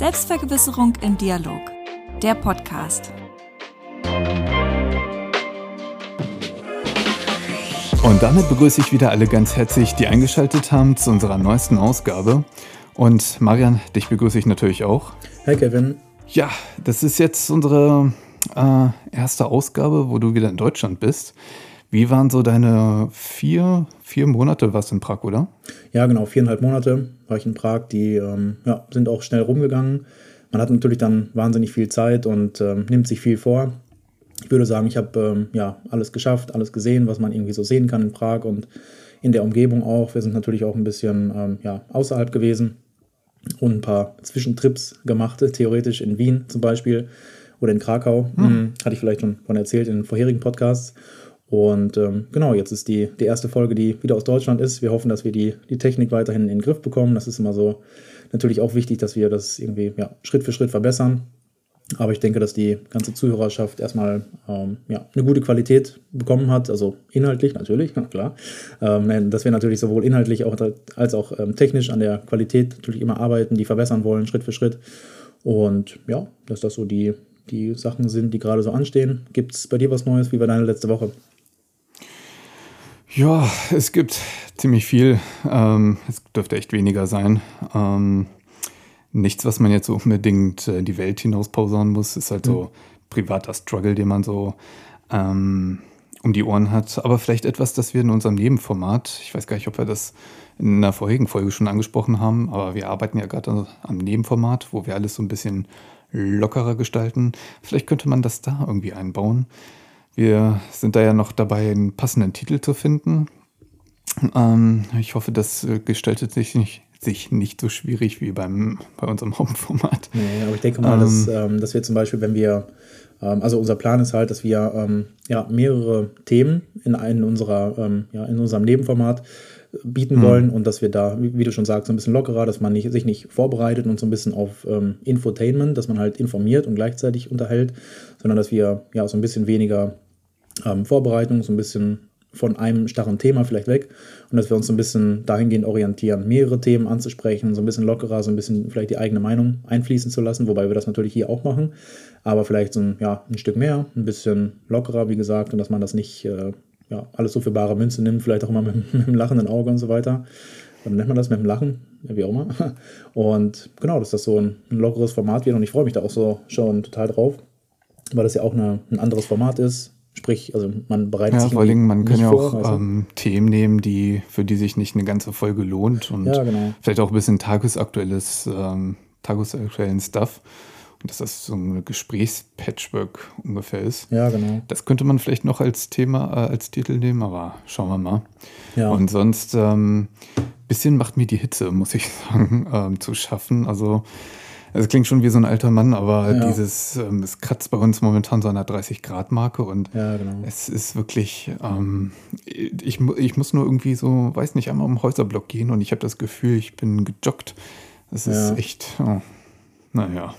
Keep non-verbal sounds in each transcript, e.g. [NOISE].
Selbstvergewisserung im Dialog. Der Podcast. Und damit begrüße ich wieder alle ganz herzlich, die eingeschaltet haben zu unserer neuesten Ausgabe. Und Marian, dich begrüße ich natürlich auch. Hi Kevin. Ja, das ist jetzt unsere äh, erste Ausgabe, wo du wieder in Deutschland bist. Wie waren so deine vier, vier Monate, was in Prag, oder? Ja, genau, viereinhalb Monate war ich in Prag. Die ähm, ja, sind auch schnell rumgegangen. Man hat natürlich dann wahnsinnig viel Zeit und ähm, nimmt sich viel vor. Ich würde sagen, ich habe ähm, ja, alles geschafft, alles gesehen, was man irgendwie so sehen kann in Prag und in der Umgebung auch. Wir sind natürlich auch ein bisschen ähm, ja, außerhalb gewesen und ein paar Zwischentrips gemacht, theoretisch in Wien zum Beispiel oder in Krakau. Hm. Hatte ich vielleicht schon von erzählt in vorherigen Podcasts. Und ähm, genau, jetzt ist die, die erste Folge, die wieder aus Deutschland ist. Wir hoffen, dass wir die, die Technik weiterhin in den Griff bekommen. Das ist immer so natürlich auch wichtig, dass wir das irgendwie ja, Schritt für Schritt verbessern. Aber ich denke, dass die ganze Zuhörerschaft erstmal ähm, ja, eine gute Qualität bekommen hat, also inhaltlich natürlich, [LAUGHS] klar. Ähm, dass wir natürlich sowohl inhaltlich auch, als auch ähm, technisch an der Qualität natürlich immer arbeiten, die verbessern wollen, Schritt für Schritt. Und ja, dass das so die, die Sachen sind, die gerade so anstehen. Gibt es bei dir was Neues? Wie war deine letzte Woche? Ja, es gibt ziemlich viel. Ähm, es dürfte echt weniger sein. Ähm, nichts, was man jetzt so unbedingt äh, die Welt hinaus pausauen muss. Ist halt mhm. so privater Struggle, den man so ähm, um die Ohren hat. Aber vielleicht etwas, das wir in unserem Nebenformat, ich weiß gar nicht, ob wir das in einer vorherigen Folge schon angesprochen haben, aber wir arbeiten ja gerade am Nebenformat, wo wir alles so ein bisschen lockerer gestalten. Vielleicht könnte man das da irgendwie einbauen. Wir sind da ja noch dabei, einen passenden Titel zu finden. Ähm, ich hoffe, das äh, gestaltet sich nicht, sich nicht so schwierig wie beim, bei unserem [LAUGHS] Hauptformat. Nee, aber ich denke mal, ähm, dass, ähm, dass wir zum Beispiel, wenn wir, ähm, also unser Plan ist halt, dass wir ähm, ja, mehrere Themen in, in, unserer, ähm, ja, in unserem Nebenformat bieten mhm. wollen und dass wir da, wie du schon sagst, so ein bisschen lockerer, dass man nicht, sich nicht vorbereitet und so ein bisschen auf ähm, Infotainment, dass man halt informiert und gleichzeitig unterhält, sondern dass wir ja so ein bisschen weniger ähm, Vorbereitung, so ein bisschen von einem starren Thema vielleicht weg und dass wir uns so ein bisschen dahingehend orientieren, mehrere Themen anzusprechen, so ein bisschen lockerer, so ein bisschen vielleicht die eigene Meinung einfließen zu lassen, wobei wir das natürlich hier auch machen, aber vielleicht so ein, ja, ein Stück mehr, ein bisschen lockerer, wie gesagt, und dass man das nicht äh, ja, alles so für bare Münze nimmt, vielleicht auch immer [LAUGHS] mit, mit dem lachenden Auge und so weiter. Dann nennt man das mit dem Lachen, wie auch immer. [LAUGHS] Und genau, dass das so ein, ein lockeres Format wird und ich freue mich da auch so schon total drauf, weil das ja auch eine, ein anderes Format ist. Sprich, also man bereitet ja, sich vor allem, man kann ja auch also. ähm, Themen nehmen, die, für die sich nicht eine ganze Folge lohnt und ja, genau. vielleicht auch ein bisschen tagesaktuelles, ähm, tagesaktuellen Stuff. Und dass das so ein Gesprächspatchwork ungefähr ist. Ja, genau. Das könnte man vielleicht noch als Thema, äh, als Titel nehmen, aber schauen wir mal. Ja. Und sonst, ähm, bisschen macht mir die Hitze, muss ich [LAUGHS] sagen, ähm, zu schaffen. Also, es klingt schon wie so ein alter Mann, aber ja. dieses, ähm, es kratzt bei uns momentan so an der 30-Grad-Marke und ja, genau. es ist wirklich, ähm, ich, ich muss nur irgendwie so, weiß nicht, einmal um Häuserblock gehen und ich habe das Gefühl, ich bin gejoggt. Das ist echt, oh, naja.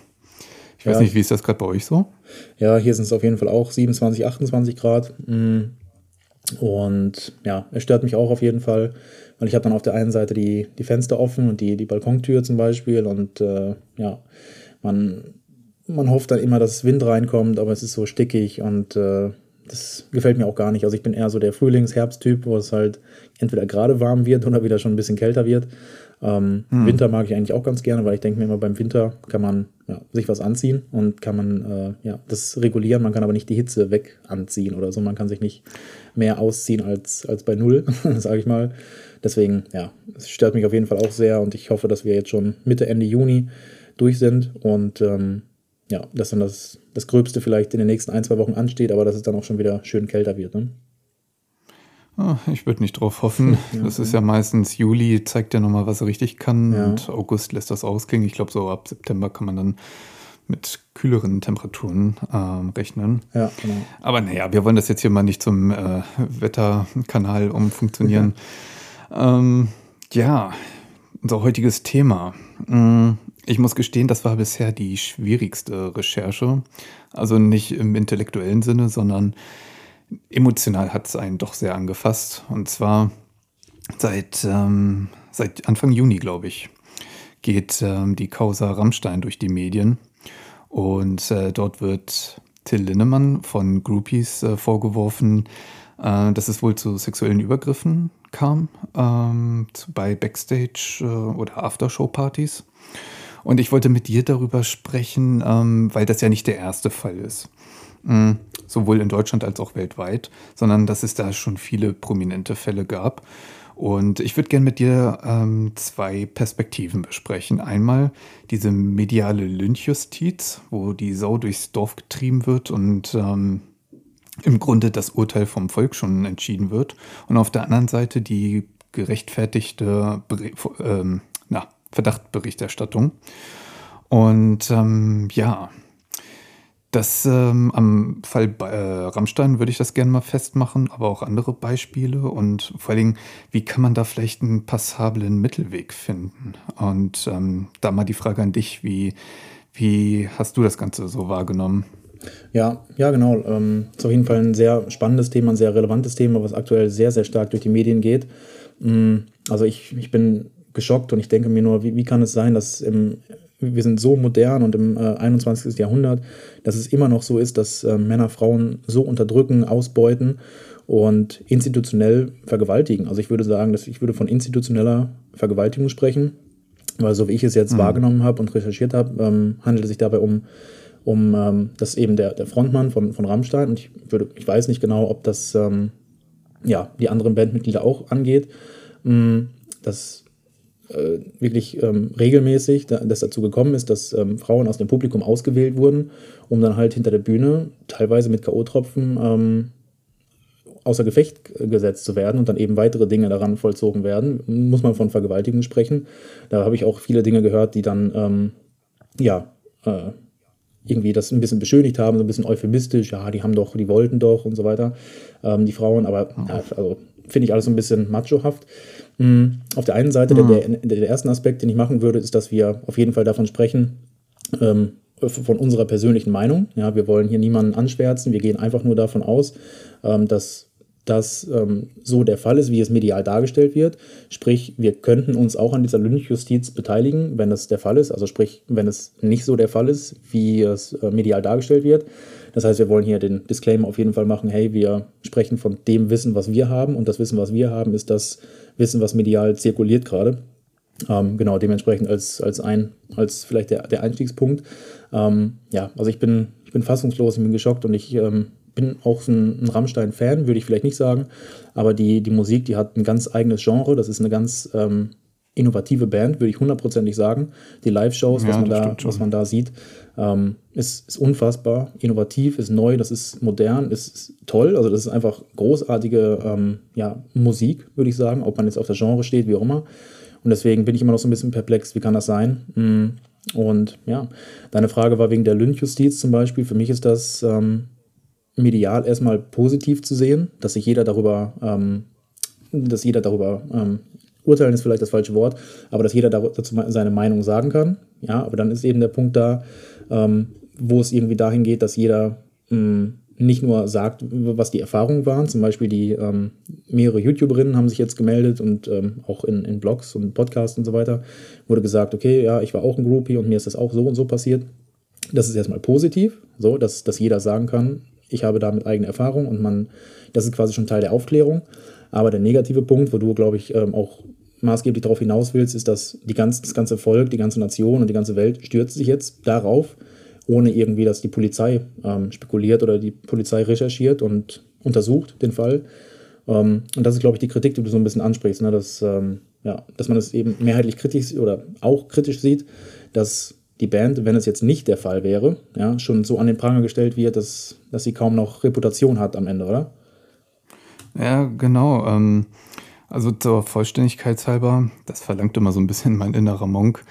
Ich weiß ja. nicht, wie ist das gerade bei euch so? Ja, hier sind es auf jeden Fall auch 27, 28 Grad. Mm. Und ja, es stört mich auch auf jeden Fall, weil ich habe dann auf der einen Seite die, die Fenster offen und die, die Balkontür zum Beispiel. Und äh, ja, man, man hofft dann immer, dass Wind reinkommt, aber es ist so stickig und äh, das gefällt mir auch gar nicht. Also ich bin eher so der Frühlings-Herbst-Typ, wo es halt entweder gerade warm wird oder wieder schon ein bisschen kälter wird. Ähm, hm. Winter mag ich eigentlich auch ganz gerne, weil ich denke mir immer, beim Winter kann man ja, sich was anziehen und kann man äh, ja, das regulieren. Man kann aber nicht die Hitze weg anziehen oder so. Man kann sich nicht mehr ausziehen als, als bei Null, [LAUGHS] sage ich mal. Deswegen, ja, es stört mich auf jeden Fall auch sehr und ich hoffe, dass wir jetzt schon Mitte, Ende Juni durch sind und ähm, ja, dass dann das, das Gröbste vielleicht in den nächsten ein, zwei Wochen ansteht, aber dass es dann auch schon wieder schön kälter wird. Ne? Ah, ich würde nicht drauf hoffen. [LAUGHS] Ja, das ist ja meistens Juli, zeigt ja nochmal, was er richtig kann. Ja. Und August lässt das ausklingen. Ich glaube, so ab September kann man dann mit kühleren Temperaturen ähm, rechnen. Ja, genau. Aber naja, wir wollen das jetzt hier mal nicht zum äh, Wetterkanal umfunktionieren. Ja. Ähm, ja, unser heutiges Thema. Ich muss gestehen, das war bisher die schwierigste Recherche. Also nicht im intellektuellen Sinne, sondern emotional hat es einen doch sehr angefasst. Und zwar seit, ähm, seit Anfang Juni, glaube ich, geht ähm, die Causa Rammstein durch die Medien. Und äh, dort wird Till Linnemann von Groupies äh, vorgeworfen, äh, dass es wohl zu sexuellen Übergriffen kam ähm, bei Backstage- äh, oder Aftershow-Partys. Und ich wollte mit dir darüber sprechen, ähm, weil das ja nicht der erste Fall ist. Mhm, sowohl in Deutschland als auch weltweit, sondern dass es da schon viele prominente Fälle gab. Und ich würde gerne mit dir ähm, zwei Perspektiven besprechen. Einmal diese mediale Lynchjustiz, wo die Sau durchs Dorf getrieben wird und ähm, im Grunde das Urteil vom Volk schon entschieden wird. Und auf der anderen Seite die gerechtfertigte ähm, Verdachtberichterstattung. Und ähm, ja, das ähm, am Fall äh, Rammstein würde ich das gerne mal festmachen, aber auch andere Beispiele und vor allen Dingen, wie kann man da vielleicht einen passablen Mittelweg finden? Und ähm, da mal die Frage an dich, wie, wie hast du das Ganze so wahrgenommen? Ja, ja, genau. Ähm, ist auf jeden Fall ein sehr spannendes Thema, ein sehr relevantes Thema, was aktuell sehr, sehr stark durch die Medien geht. Mm, also ich, ich bin geschockt und ich denke mir nur, wie, wie kann es sein, dass im wir sind so modern und im äh, 21. Jahrhundert, dass es immer noch so ist, dass äh, Männer Frauen so unterdrücken, ausbeuten und institutionell vergewaltigen. Also ich würde sagen, dass ich würde von institutioneller Vergewaltigung sprechen, weil so wie ich es jetzt mhm. wahrgenommen habe und recherchiert habe, ähm, handelt es sich dabei um, um ähm, das eben der, der Frontmann von, von Rammstein und ich würde, ich weiß nicht genau, ob das ähm, ja die anderen Bandmitglieder auch angeht. Mm, das äh, wirklich ähm, regelmäßig da, das dazu gekommen ist, dass ähm, Frauen aus dem Publikum ausgewählt wurden, um dann halt hinter der Bühne teilweise mit K.O.-Tropfen ähm, außer Gefecht gesetzt zu werden und dann eben weitere Dinge daran vollzogen werden. Muss man von Vergewaltigung sprechen. Da habe ich auch viele Dinge gehört, die dann, ähm, ja, äh, irgendwie das ein bisschen beschönigt haben, so ein bisschen euphemistisch, ja, die haben doch, die wollten doch und so weiter, ähm, die Frauen, aber ja, also finde ich alles so ein bisschen machohaft. Mhm. Auf der einen Seite, mhm. der, der, der, erste Aspekt, den ich machen würde, ist, dass wir auf jeden Fall davon sprechen, ähm, von unserer persönlichen Meinung. Ja, wir wollen hier niemanden anschwärzen, wir gehen einfach nur davon aus, ähm, dass das ähm, so der Fall ist, wie es medial dargestellt wird. Sprich, wir könnten uns auch an dieser Lynchjustiz beteiligen, wenn das der Fall ist. Also sprich, wenn es nicht so der Fall ist, wie es äh, medial dargestellt wird. Das heißt, wir wollen hier den Disclaimer auf jeden Fall machen, hey, wir sprechen von dem Wissen, was wir haben. Und das Wissen, was wir haben, ist das Wissen, was medial zirkuliert gerade. Ähm, genau, dementsprechend als, als, ein, als vielleicht der, der Einstiegspunkt. Ähm, ja, also ich bin, ich bin fassungslos, ich bin geschockt und ich ähm, bin auch ein, ein Rammstein-Fan, würde ich vielleicht nicht sagen, aber die, die Musik, die hat ein ganz eigenes Genre, das ist eine ganz ähm, innovative Band, würde ich hundertprozentig sagen. Die Live-Shows, ja, was, man da, was man da sieht, ähm, ist, ist unfassbar innovativ, ist neu, das ist modern, ist, ist toll. Also das ist einfach großartige ähm, ja, Musik, würde ich sagen, ob man jetzt auf der Genre steht, wie auch immer. Und deswegen bin ich immer noch so ein bisschen perplex, wie kann das sein? Mm, und ja, deine Frage war wegen der Lynchjustiz zum Beispiel. Für mich ist das ähm, medial erstmal positiv zu sehen, dass sich jeder darüber, ähm, dass jeder darüber ähm, urteilen ist vielleicht das falsche Wort, aber dass jeder dazu seine Meinung sagen kann. Ja, aber dann ist eben der Punkt da, ähm, wo es irgendwie dahin geht, dass jeder mh, mm, nicht nur sagt, was die Erfahrungen waren, zum Beispiel die ähm, mehrere YouTuberinnen haben sich jetzt gemeldet und ähm, auch in, in Blogs und Podcasts und so weiter wurde gesagt, okay, ja, ich war auch ein Groupie und mir ist das auch so und so passiert. Das ist erstmal positiv, so, dass, dass jeder sagen kann, ich habe damit eigene Erfahrung und man, das ist quasi schon Teil der Aufklärung. Aber der negative Punkt, wo du, glaube ich, ähm, auch maßgeblich darauf hinaus willst, ist, dass die ganz, das ganze Volk, die ganze Nation und die ganze Welt stürzt sich jetzt darauf, ohne irgendwie, dass die Polizei ähm, spekuliert oder die Polizei recherchiert und untersucht den Fall. Ähm, und das ist, glaube ich, die Kritik, die du so ein bisschen ansprichst, ne? dass, ähm, ja, dass man es eben mehrheitlich kritisch oder auch kritisch sieht, dass die Band, wenn es jetzt nicht der Fall wäre, ja, schon so an den Pranger gestellt wird, dass, dass sie kaum noch Reputation hat am Ende, oder? Ja, genau. Ähm, also zur Vollständigkeit halber, das verlangt immer so ein bisschen mein innerer Monk,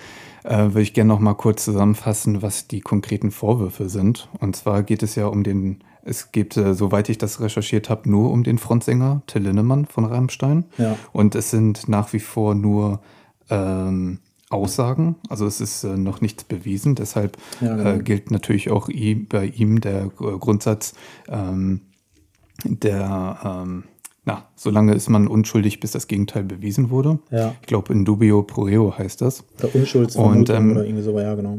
äh, würde ich gerne noch mal kurz zusammenfassen, was die konkreten Vorwürfe sind. Und zwar geht es ja um den, es geht, äh, soweit ich das recherchiert habe, nur um den Frontsänger Till Linnemann von Rammstein. Ja. Und es sind nach wie vor nur ähm, Aussagen. Also es ist äh, noch nichts bewiesen. Deshalb ja, genau. äh, gilt natürlich auch bei ihm der Grundsatz ähm, der, ähm, na, solange ist man unschuldig, bis das Gegenteil bewiesen wurde. Ja. Ich glaube, in dubio pro reo heißt das. Der Unschuldsvermutung ähm, oder irgendwie so, ja, genau.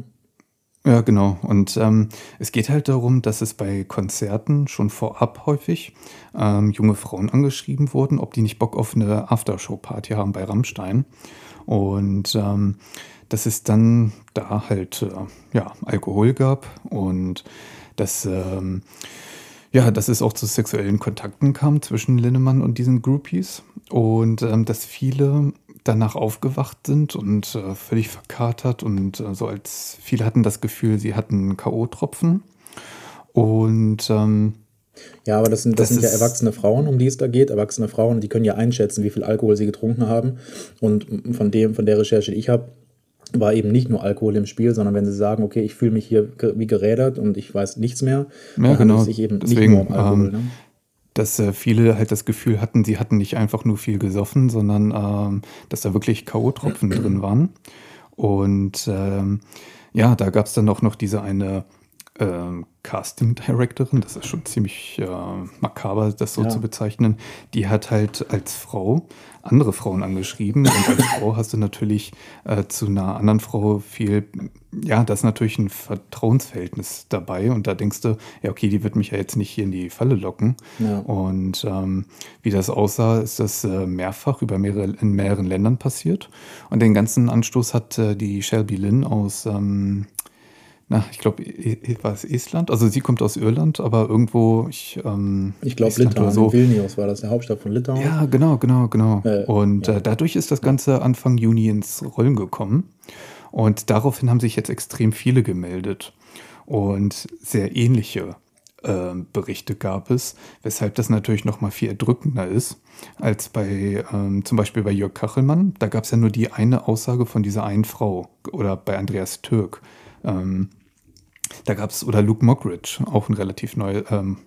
Ja, genau. Und ähm, es geht halt darum, dass es bei Konzerten schon vorab häufig ähm, junge Frauen angeschrieben wurden, ob die nicht Bock auf eine Aftershow-Party haben bei Rammstein. Und ähm, dass es dann da halt äh, ja, Alkohol gab und dass, ähm, ja, dass es auch zu sexuellen Kontakten kam zwischen Linnemann und diesen Groupies. Und ähm, dass viele danach aufgewacht sind und äh, völlig verkatert und äh, so als viele hatten das Gefühl, sie hatten K.O.-Tropfen. Und ähm, Ja, aber das sind, das Das sind ja erwachsene Frauen, um die es da geht. Erwachsene Frauen, die können ja einschätzen, wie viel Alkohol sie getrunken haben. Und von dem, von der Recherche, die ich habe, war eben nicht nur Alkohol im Spiel, sondern wenn sie sagen, okay, ich fühle mich hier wie gerädert und ich weiß nichts mehr, dann handelt genau. es sich eben Deswegen, nicht nur um Alkohol. ähm, ne? dass äh, viele halt das Gefühl hatten, sie hatten nicht einfach nur viel gesoffen, sondern ähm, dass da wirklich K.O.-Tropfen drin waren. Und ähm, ja, da gab es dann auch noch diese eine ähm, Casting Directorin, das ist schon ziemlich äh, makaber, das so Ja. zu bezeichnen. Die hat halt als Frau andere Frauen angeschrieben und als [LAUGHS] Frau hast du natürlich äh, zu einer anderen Frau viel, ja, da ist natürlich ein Vertrauensverhältnis dabei und da denkst du, ja, okay, die wird mich ja jetzt nicht hier in die Falle locken. Ja. Und ähm, wie das aussah, ist das äh, mehrfach über mehrere, in mehreren Ländern passiert. Und den ganzen Anstoß hat äh, die Shelby Lynn aus, ähm, na, ich glaube, war es Estland? Also sie kommt aus Irland, aber irgendwo, ich, ähm, Ich glaube, Litauen, so. Vilnius war das, der Hauptstadt von Litauen. Ja, genau, genau, genau. Äh, und ja. äh, dadurch ist das Ganze Anfang Juni ins Rollen gekommen. Und daraufhin haben sich jetzt extrem viele gemeldet. Und sehr ähnliche ähm, Berichte gab es, weshalb das natürlich noch mal viel erdrückender ist als bei ähm, zum Beispiel bei Jörg Kachelmann. Da gab es ja nur die eine Aussage von dieser einen Frau oder bei Andreas Türk. Ähm, da gab es, oder Luke Mockridge, auch ein relativ neu, ähm,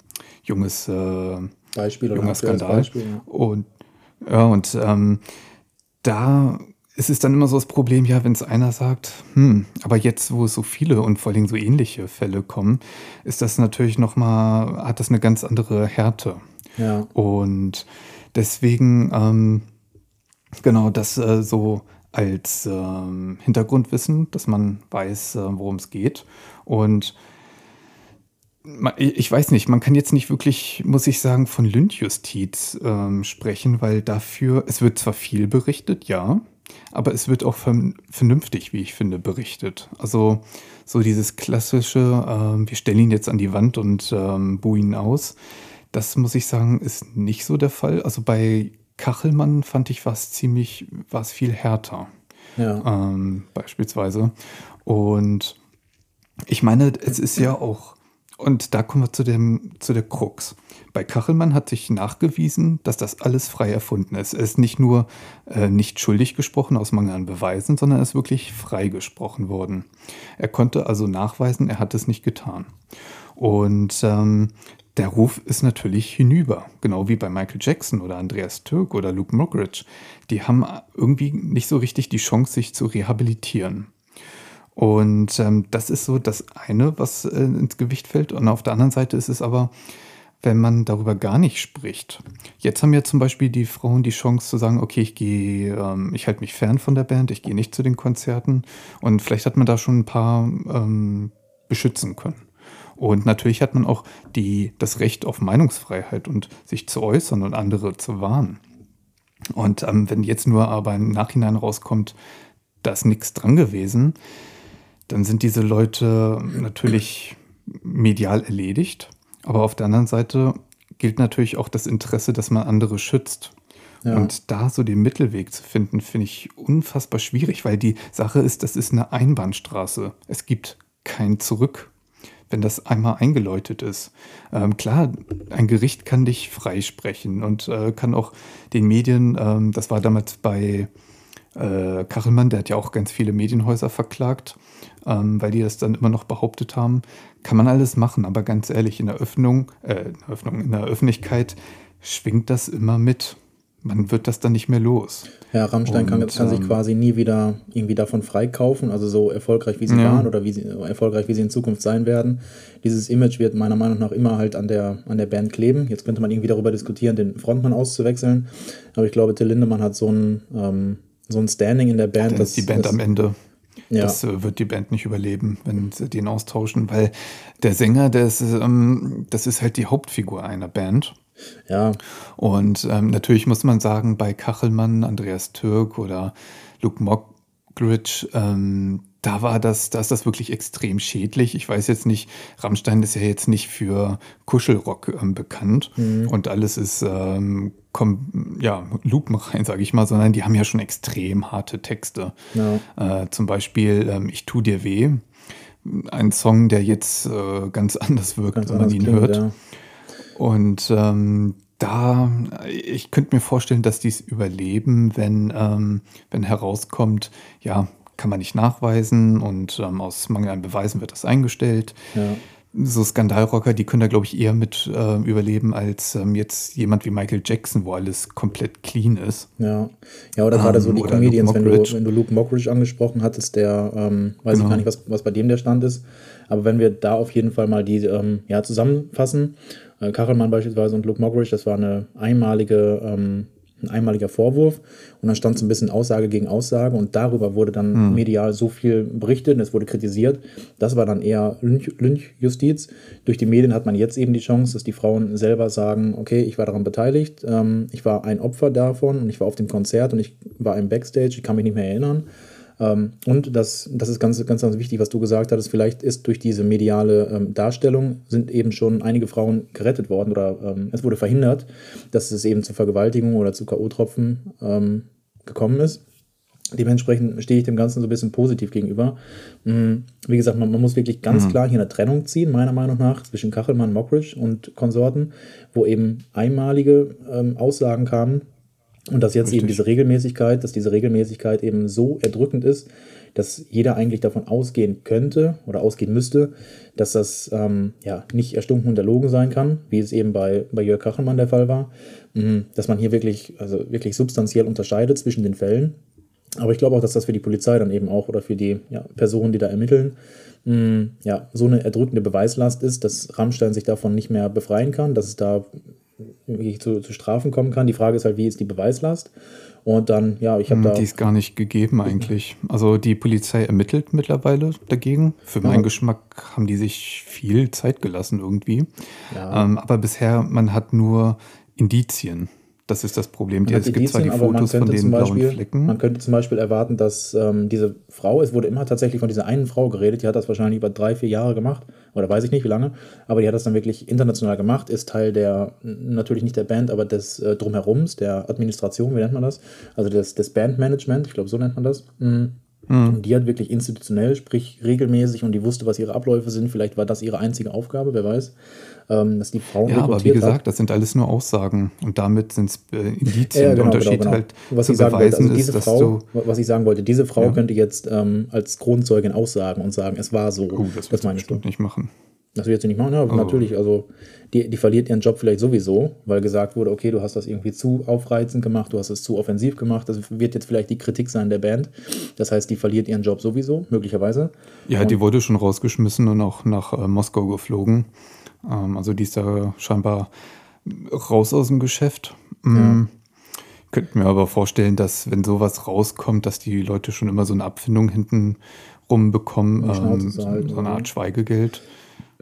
junges äh, Beispiel oder junger Skandal. Beispiel, ja. Und ja, und ähm, da ist es dann immer so das Problem, ja, wenn es einer sagt, hm, aber jetzt, wo es so viele und vor allem so ähnliche Fälle kommen, ist das natürlich nochmal, hat das eine ganz andere Härte. Ja. Und deswegen, ähm, genau, das äh, so als ähm, Hintergrundwissen, dass man weiß, äh, worum es geht. Und ma- ich weiß nicht, man kann jetzt nicht wirklich, muss ich sagen, von Lynchjustiz ähm, sprechen, weil dafür, es wird zwar viel berichtet, ja, aber es wird auch vern- vernünftig, wie ich finde, berichtet. Also so dieses klassische, ähm, wir stellen ihn jetzt an die Wand und ähm, buhen ihn aus, das muss ich sagen, ist nicht so der Fall. Also bei Kachelmann fand ich, war es ziemlich, war es viel härter Ja. ähm, beispielsweise. Und ich meine, es ist ja auch, und da kommen wir zu, dem, zu der Krux. Bei Kachelmann hat sich nachgewiesen, dass das alles frei erfunden ist. Er ist nicht nur äh, nicht schuldig gesprochen aus Mangel an Beweisen, sondern er ist wirklich frei gesprochen worden. Er konnte also nachweisen, er hat es nicht getan. Und ähm, der Ruf ist natürlich hinüber, genau wie bei Michael Jackson oder Andreas Türk oder Luke Mockridge. Die haben irgendwie nicht so richtig die Chance, sich zu rehabilitieren. Und ähm, das ist so das eine, was äh, ins Gewicht fällt. Und auf der anderen Seite ist es aber, wenn man darüber gar nicht spricht. Jetzt haben ja zum Beispiel die Frauen die Chance zu sagen, okay, ich gehe, ähm, ich halte mich fern von der Band, ich gehe nicht zu den Konzerten. Und vielleicht hat man da schon ein paar ähm, beschützen können. Und natürlich hat man auch die, das Recht auf Meinungsfreiheit und sich zu äußern und andere zu warnen. Und ähm, wenn jetzt nur aber im Nachhinein rauskommt, da ist nichts dran gewesen, dann sind diese Leute natürlich medial erledigt. Aber auf der anderen Seite gilt natürlich auch das Interesse, dass man andere schützt. Ja. Und da so den Mittelweg zu finden, finde ich unfassbar schwierig, weil die Sache ist, das ist eine Einbahnstraße. Es gibt kein Zurück, wenn das einmal eingeläutet ist. Ähm, klar, ein Gericht kann dich freisprechen und äh, kann auch den Medien, ähm, das war damals bei äh, Kachelmann, der hat ja auch ganz viele Medienhäuser verklagt, ähm, weil die das dann immer noch behauptet haben. Kann man alles machen, aber ganz ehrlich, in der Öffnung, äh, in der Öffnung, in der Öffentlichkeit schwingt das immer mit. Man wird das dann nicht mehr los. Ja, Rammstein kann, kann sich ähm, quasi nie wieder irgendwie davon freikaufen, also so erfolgreich wie sie Ja. waren oder wie sie, erfolgreich wie sie in Zukunft sein werden. Dieses Image wird meiner Meinung nach immer halt an der, an der Band kleben. Jetzt könnte man irgendwie darüber diskutieren, den Frontmann auszuwechseln, aber ich glaube, Till Lindemann hat so ein, ähm, so ein Standing in der Band. Dann ist die Band das, am Ende. Ja. Das äh, wird die Band nicht überleben, wenn sie den austauschen, weil der Sänger, der ist, ähm, das ist halt die Hauptfigur einer Band. Ja, Und ähm, natürlich muss man sagen, bei Kachelmann, Andreas Türk oder Luke Mockridge, ähm, da war das, da ist das wirklich extrem schädlich. Ich weiß jetzt nicht, Rammstein ist ja jetzt nicht für Kuschelrock ähm, bekannt und alles ist ähm, komm, ja, lupenrein, sage ich mal, sondern die haben ja schon extrem harte Texte. Ja. Äh, zum Beispiel ähm, Ich tu dir weh. Ein Song, der jetzt äh, ganz [LAUGHS] anders wirkt, ganz wenn man ihn klingt, hört. ja. Und ähm, da, ich könnte mir vorstellen, dass die es überleben, wenn, ähm, wenn herauskommt, ja, kann man nicht nachweisen und ähm, aus Mangel an Beweisen wird das eingestellt. Ja. So Skandalrocker, die können da, glaube ich, eher mit äh, überleben als ähm, jetzt jemand wie Michael Jackson, wo alles komplett clean ist. Ja, ja oder gerade so Ähm, die oder Comedians, wenn du, wenn du Luke Mockridge angesprochen hattest, der ähm, weiß Genau. ich gar nicht, was, was bei dem der Stand ist. Aber wenn wir da auf jeden Fall mal die ähm, ja, zusammenfassen, äh, Kachelmann beispielsweise und Luke Mockridge, das war eine einmalige, ähm, ein einmaliger Vorwurf und dann stand so ein bisschen Aussage gegen Aussage und darüber wurde dann Hm. medial so viel berichtet und es wurde kritisiert. Das war dann eher Lynch, Lynchjustiz. Durch die Medien hat man jetzt eben die Chance, dass die Frauen selber sagen, okay, ich war daran beteiligt, ähm, ich war ein Opfer davon und ich war auf dem Konzert und ich war im Backstage, ich kann mich nicht mehr erinnern. Ähm, und das, das ist ganz, ganz, ganz wichtig, was du gesagt hattest. Vielleicht ist durch diese mediale ähm, Darstellung sind eben schon einige Frauen gerettet worden oder ähm, es wurde verhindert, dass es eben zu Vergewaltigung oder zu K.O.-Tropfen gekommen ist. Dementsprechend stehe ich dem Ganzen so ein bisschen positiv gegenüber. Mm, Wie gesagt, man, man muss wirklich ganz klar hier eine Trennung ziehen, meiner Meinung nach, zwischen Kachelmann, Mockridge und Konsorten, wo eben einmalige ähm, Aussagen kamen, und dass jetzt eben Richtig. diese Regelmäßigkeit, dass diese Regelmäßigkeit eben so erdrückend ist, dass jeder eigentlich davon ausgehen könnte oder ausgehen müsste, dass das ähm, ja nicht erstunken und erlogen sein kann, wie es eben bei, bei Jörg Kachelmann der Fall war. Mhm, Dass man hier wirklich, also wirklich substanziell unterscheidet zwischen den Fällen. Aber ich glaube auch, dass das für die Polizei dann eben auch oder für die ja, Personen, die da ermitteln, mh, ja, so eine erdrückende Beweislast ist, dass Rammstein sich davon nicht mehr befreien kann, dass es da wirklich zu, zu Strafen kommen kann. Die Frage ist halt, wie ist die Beweislast? Und dann, ja, ich habe da. Die ist gar nicht gegeben eigentlich. Also die Polizei ermittelt mittlerweile dagegen. Für meinen Geschmack haben die sich viel Zeit gelassen irgendwie. Ja. Ähm, aber bisher, man hat nur Indizien. Das ist das Problem. Hat es gibt zwar die Fotos von könnte den zum blauen Beispiel, Flecken. Man könnte zum Beispiel erwarten, dass ähm, diese Frau, es wurde immer tatsächlich von dieser einen Frau geredet, die hat das wahrscheinlich über drei, vier Jahre gemacht, oder weiß ich nicht wie lange, aber die hat das dann wirklich international gemacht, ist Teil der, natürlich nicht der Band, aber des äh, Drumherums, der Administration, wie nennt man das? Also des, des Bandmanagement, ich glaube, so nennt man das. Mhm. Und die hat wirklich institutionell, sprich regelmäßig und die wusste, was ihre Abläufe sind. Vielleicht war das ihre einzige Aufgabe, wer weiß, ähm, dass die Frauen Ja, aber wie rekrutiert hat. gesagt, das sind alles nur Aussagen und damit sind es äh, Indizien. Ja, Der genau, Unterschied genau, genau. halt was ich sagen wollte, also diese ist, Frau, was ich sagen wollte, diese Frau Ja. könnte jetzt ähm, als Kronzeugin aussagen und sagen, es war so. Oh, das das meine ich. nicht machen. Das wird sie nicht machen, ja, Oh. natürlich. Also die, die verliert ihren Job vielleicht sowieso, weil gesagt wurde, okay, du hast das irgendwie zu aufreizend gemacht, du hast es zu offensiv gemacht. Das wird jetzt vielleicht die Kritik sein der Band. Das heißt, die verliert ihren Job sowieso, möglicherweise. Ja, die wurde schon rausgeschmissen und auch nach äh, Moskau geflogen. Ähm, also die ist da scheinbar raus aus dem Geschäft. Mm. Könnte mir aber vorstellen, dass wenn sowas rauskommt, dass die Leute schon immer so eine Abfindung hinten rum bekommen, Um die Schnauze ähm, zu so, eine? Art Schweigegeld.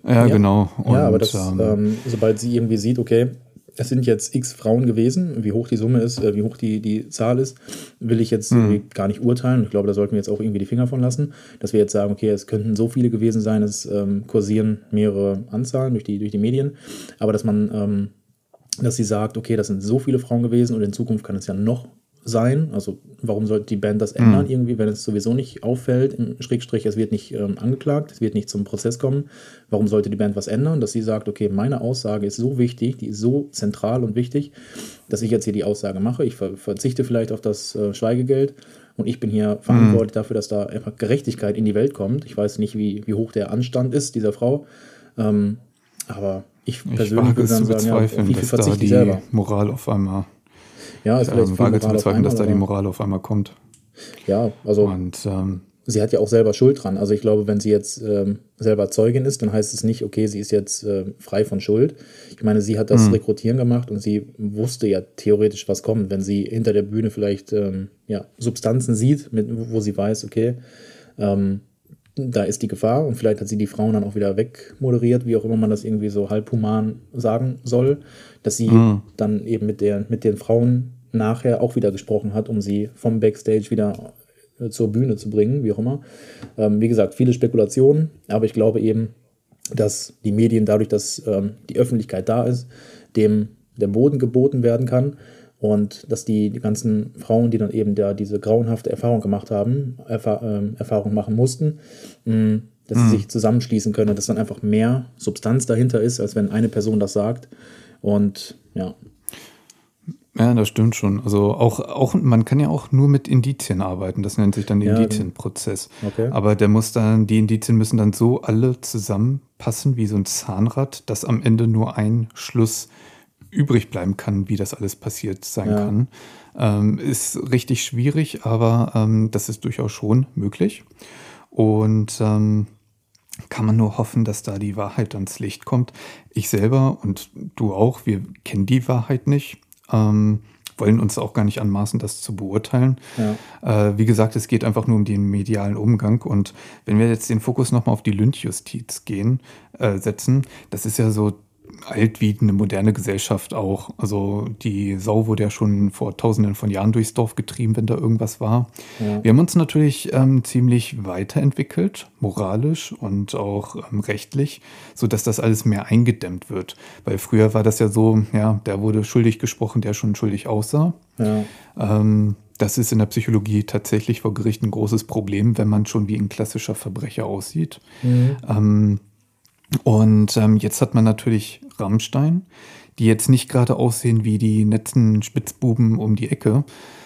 Ja, Ja. genau. Und, ja, aber das, ähm, ähm, sobald sie irgendwie sieht, okay, es sind jetzt x Frauen gewesen, wie hoch die Summe ist, äh, wie hoch die, die Zahl ist, will ich jetzt irgendwie gar nicht urteilen. Ich glaube, da sollten wir jetzt auch irgendwie die Finger von lassen, dass wir jetzt sagen, okay, es könnten so viele gewesen sein, es ähm, kursieren mehrere Anzahlen durch die, durch die Medien, aber dass man, ähm, dass sie sagt, okay, das sind so viele Frauen gewesen und in Zukunft kann es ja noch sein. Also warum sollte die Band das ändern irgendwie, wenn es sowieso nicht auffällt, im Schrägstrich, es wird nicht ähm, angeklagt, es wird nicht zum Prozess kommen. Warum sollte die Band was ändern? Dass sie sagt, okay, meine Aussage ist so wichtig, die ist so zentral und wichtig, dass ich jetzt hier die Aussage mache. Ich ver verzichte vielleicht auf das äh, Schweigegeld und ich bin hier verantwortlich dafür, dass da einfach Gerechtigkeit in die Welt kommt. Ich weiß nicht, wie, wie hoch der Anstand ist dieser Frau, ähm, aber ich ich persönlich wage würde dann sagen, ja, wie viel da verzichte ich selber? Moral auf einmal Ja, ist ähm, wage zu bezweifeln, dass da die Moral auf einmal kommt. Ja, also Und ähm, sie hat ja auch selber Schuld dran. Also ich glaube, wenn sie jetzt ähm, selber Zeugin ist, dann heißt es nicht, okay, sie ist jetzt äh, frei von Schuld. Ich meine, sie hat das Mhm. Rekrutieren gemacht und sie wusste ja theoretisch, was kommt, wenn sie hinter der Bühne vielleicht ähm, ja, Substanzen sieht, mit, wo sie weiß, okay, ähm, da ist die Gefahr und vielleicht hat sie die Frauen dann auch wieder wegmoderiert, wie auch immer man das irgendwie so halbhuman sagen soll, dass sie dann eben mit, der, mit den Frauen nachher auch wieder gesprochen hat, um sie vom Backstage wieder äh, zur Bühne zu bringen, wie auch immer. Ähm, wie gesagt, viele Spekulationen, aber ich glaube eben, dass die Medien dadurch, dass ähm, die Öffentlichkeit da ist, dem der Boden geboten werden kann und dass die, die ganzen Frauen, die dann eben da diese grauenhafte Erfahrung gemacht haben, Erfa ähm, Erfahrung machen mussten, mh, dass sie sich zusammenschließen können, dass dann einfach mehr Substanz dahinter ist, als wenn eine Person das sagt. Und ja, Ja, das stimmt schon. Also auch, auch, man kann ja auch nur mit Indizien arbeiten. Das nennt sich dann Ja, Indizienprozess. Okay. Aber der muss dann, die Indizien müssen dann so alle zusammenpassen wie so ein Zahnrad, dass am Ende nur ein Schluss übrig bleiben kann, wie das alles passiert sein Ja. kann. Ähm, ist richtig schwierig, aber ähm, das ist durchaus schon möglich. Und ähm, kann man nur hoffen, dass da die Wahrheit ans Licht kommt. Ich selber und du auch, wir kennen die Wahrheit nicht, ähm, wollen uns auch gar nicht anmaßen, das zu beurteilen. Ja. Äh, wie gesagt, es geht einfach nur um den medialen Umgang. Und wenn wir jetzt den Fokus nochmal auf die Lynchjustiz gehen, äh, setzen, das ist ja so alt wie eine moderne Gesellschaft auch. Also die Sau wurde ja schon vor tausenden von Jahren durchs Dorf getrieben, wenn da irgendwas war. Ja. Wir haben uns natürlich ähm, ziemlich weiterentwickelt, moralisch und auch ähm, rechtlich, sodass das alles mehr eingedämmt wird. Weil früher war das ja so, ja, der wurde schuldig gesprochen, der schon schuldig aussah. ja, Ähm, das ist in der Psychologie tatsächlich vor Gericht ein großes Problem, wenn man schon wie ein klassischer Verbrecher aussieht. Ähm, und ähm, jetzt hat man natürlich Rammstein, die jetzt nicht gerade aussehen wie die netten Spitzbuben um die Ecke,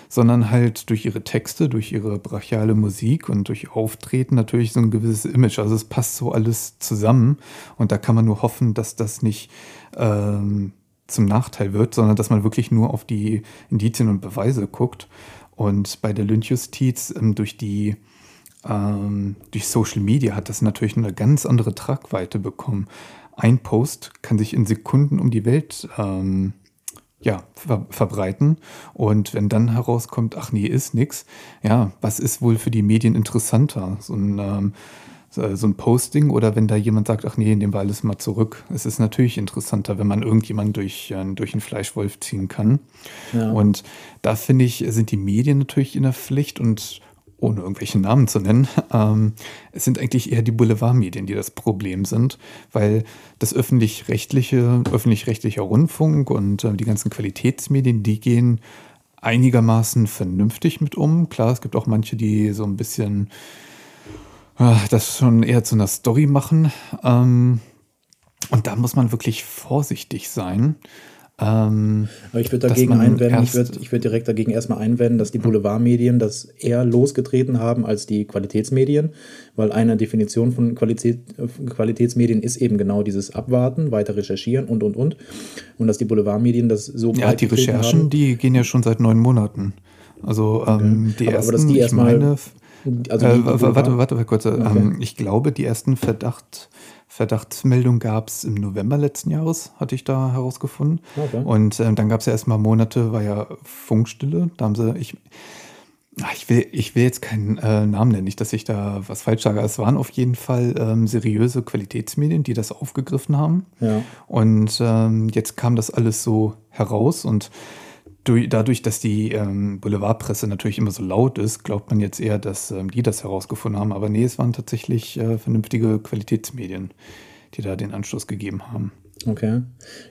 sondern halt durch ihre Texte, durch ihre brachiale Musik und durch Auftreten natürlich so ein gewisses Image. Also es passt so alles zusammen und da kann man nur hoffen, dass das nicht ähm, zum Nachteil wird, sondern dass man wirklich nur auf die Indizien und Beweise guckt. Und bei der Lynchjustiz ähm, durch die ähm, durch Social Media hat das natürlich eine ganz andere Tragweite bekommen. Ein Post kann sich in Sekunden um die Welt ähm, ja, ver verbreiten. Und wenn dann herauskommt, ach nee, ist nix, ja, was ist wohl für die Medien interessanter? So ein, ähm, so ein Posting oder wenn da jemand sagt, ach nee, nehmen wir alles mal zurück. Es ist natürlich interessanter, wenn man irgendjemanden durch, äh, durch einen Fleischwolf ziehen kann. Ja. Und da finde ich, sind die Medien natürlich in der Pflicht und ohne irgendwelche Namen zu nennen, ähm, es sind eigentlich eher die Boulevardmedien, die das Problem sind, weil das öffentlich-rechtliche, öffentlich-rechtlicher Rundfunk und äh, die ganzen Qualitätsmedien, die gehen einigermaßen vernünftig mit um. Klar, es gibt auch manche, die so ein bisschen äh, das schon eher zu einer Story machen. Ähm, und da muss man wirklich vorsichtig sein. Ähm, Aber ich würde dagegen einwenden, ich würde ich würd direkt dagegen erstmal einwenden, dass die Boulevardmedien das eher losgetreten haben als die Qualitätsmedien, weil eine Definition von Qualität, Qualitätsmedien ist eben genau dieses Abwarten, weiter recherchieren und und und. Und dass die Boulevardmedien das so Ja, die Recherchen, haben. die gehen ja schon seit neun Monaten. Also ähm, die Aber- aber ersten, dass die erstmal- meine, Also äh, die- warte, warte, warte kurz. Okay. Ähm, ich glaube, die ersten Verdacht, Verdachtsmeldungen gab es im November letzten Jahres, hatte ich da herausgefunden. Okay. Und ähm, dann gab es ja erstmal Monate, war ja Funkstille. Da haben sie, ich, Ah, ich will, ich will jetzt keinen äh, Namen nennen, nicht, dass ich da was falsch sage. Es waren auf jeden Fall ähm, seriöse Qualitätsmedien, die das aufgegriffen haben. Ja. Und ähm, jetzt kam das alles so heraus und durch, dadurch, dass die ähm, Boulevardpresse natürlich immer so laut ist, glaubt man jetzt eher, dass ähm, die das herausgefunden haben. Aber nee, es waren tatsächlich äh, vernünftige Qualitätsmedien, die da den Anschluss gegeben haben. Okay.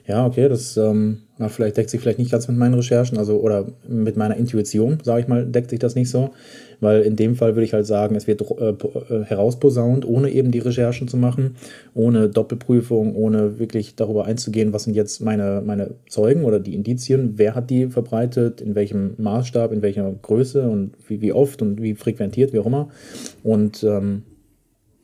Ja, okay, das ähm, vielleicht deckt sich vielleicht nicht ganz mit meinen Recherchen, also oder mit meiner Intuition, sage ich mal, deckt sich das nicht so. Weil in dem Fall würde ich halt sagen, es wird äh, äh, herausposaunt, ohne eben die Recherchen zu machen, ohne Doppelprüfung, ohne wirklich darüber einzugehen, was sind jetzt meine, meine Zeugen oder die Indizien, wer hat die verbreitet, in welchem Maßstab, in welcher Größe und wie, wie oft und wie frequentiert, wie auch immer. Und ähm,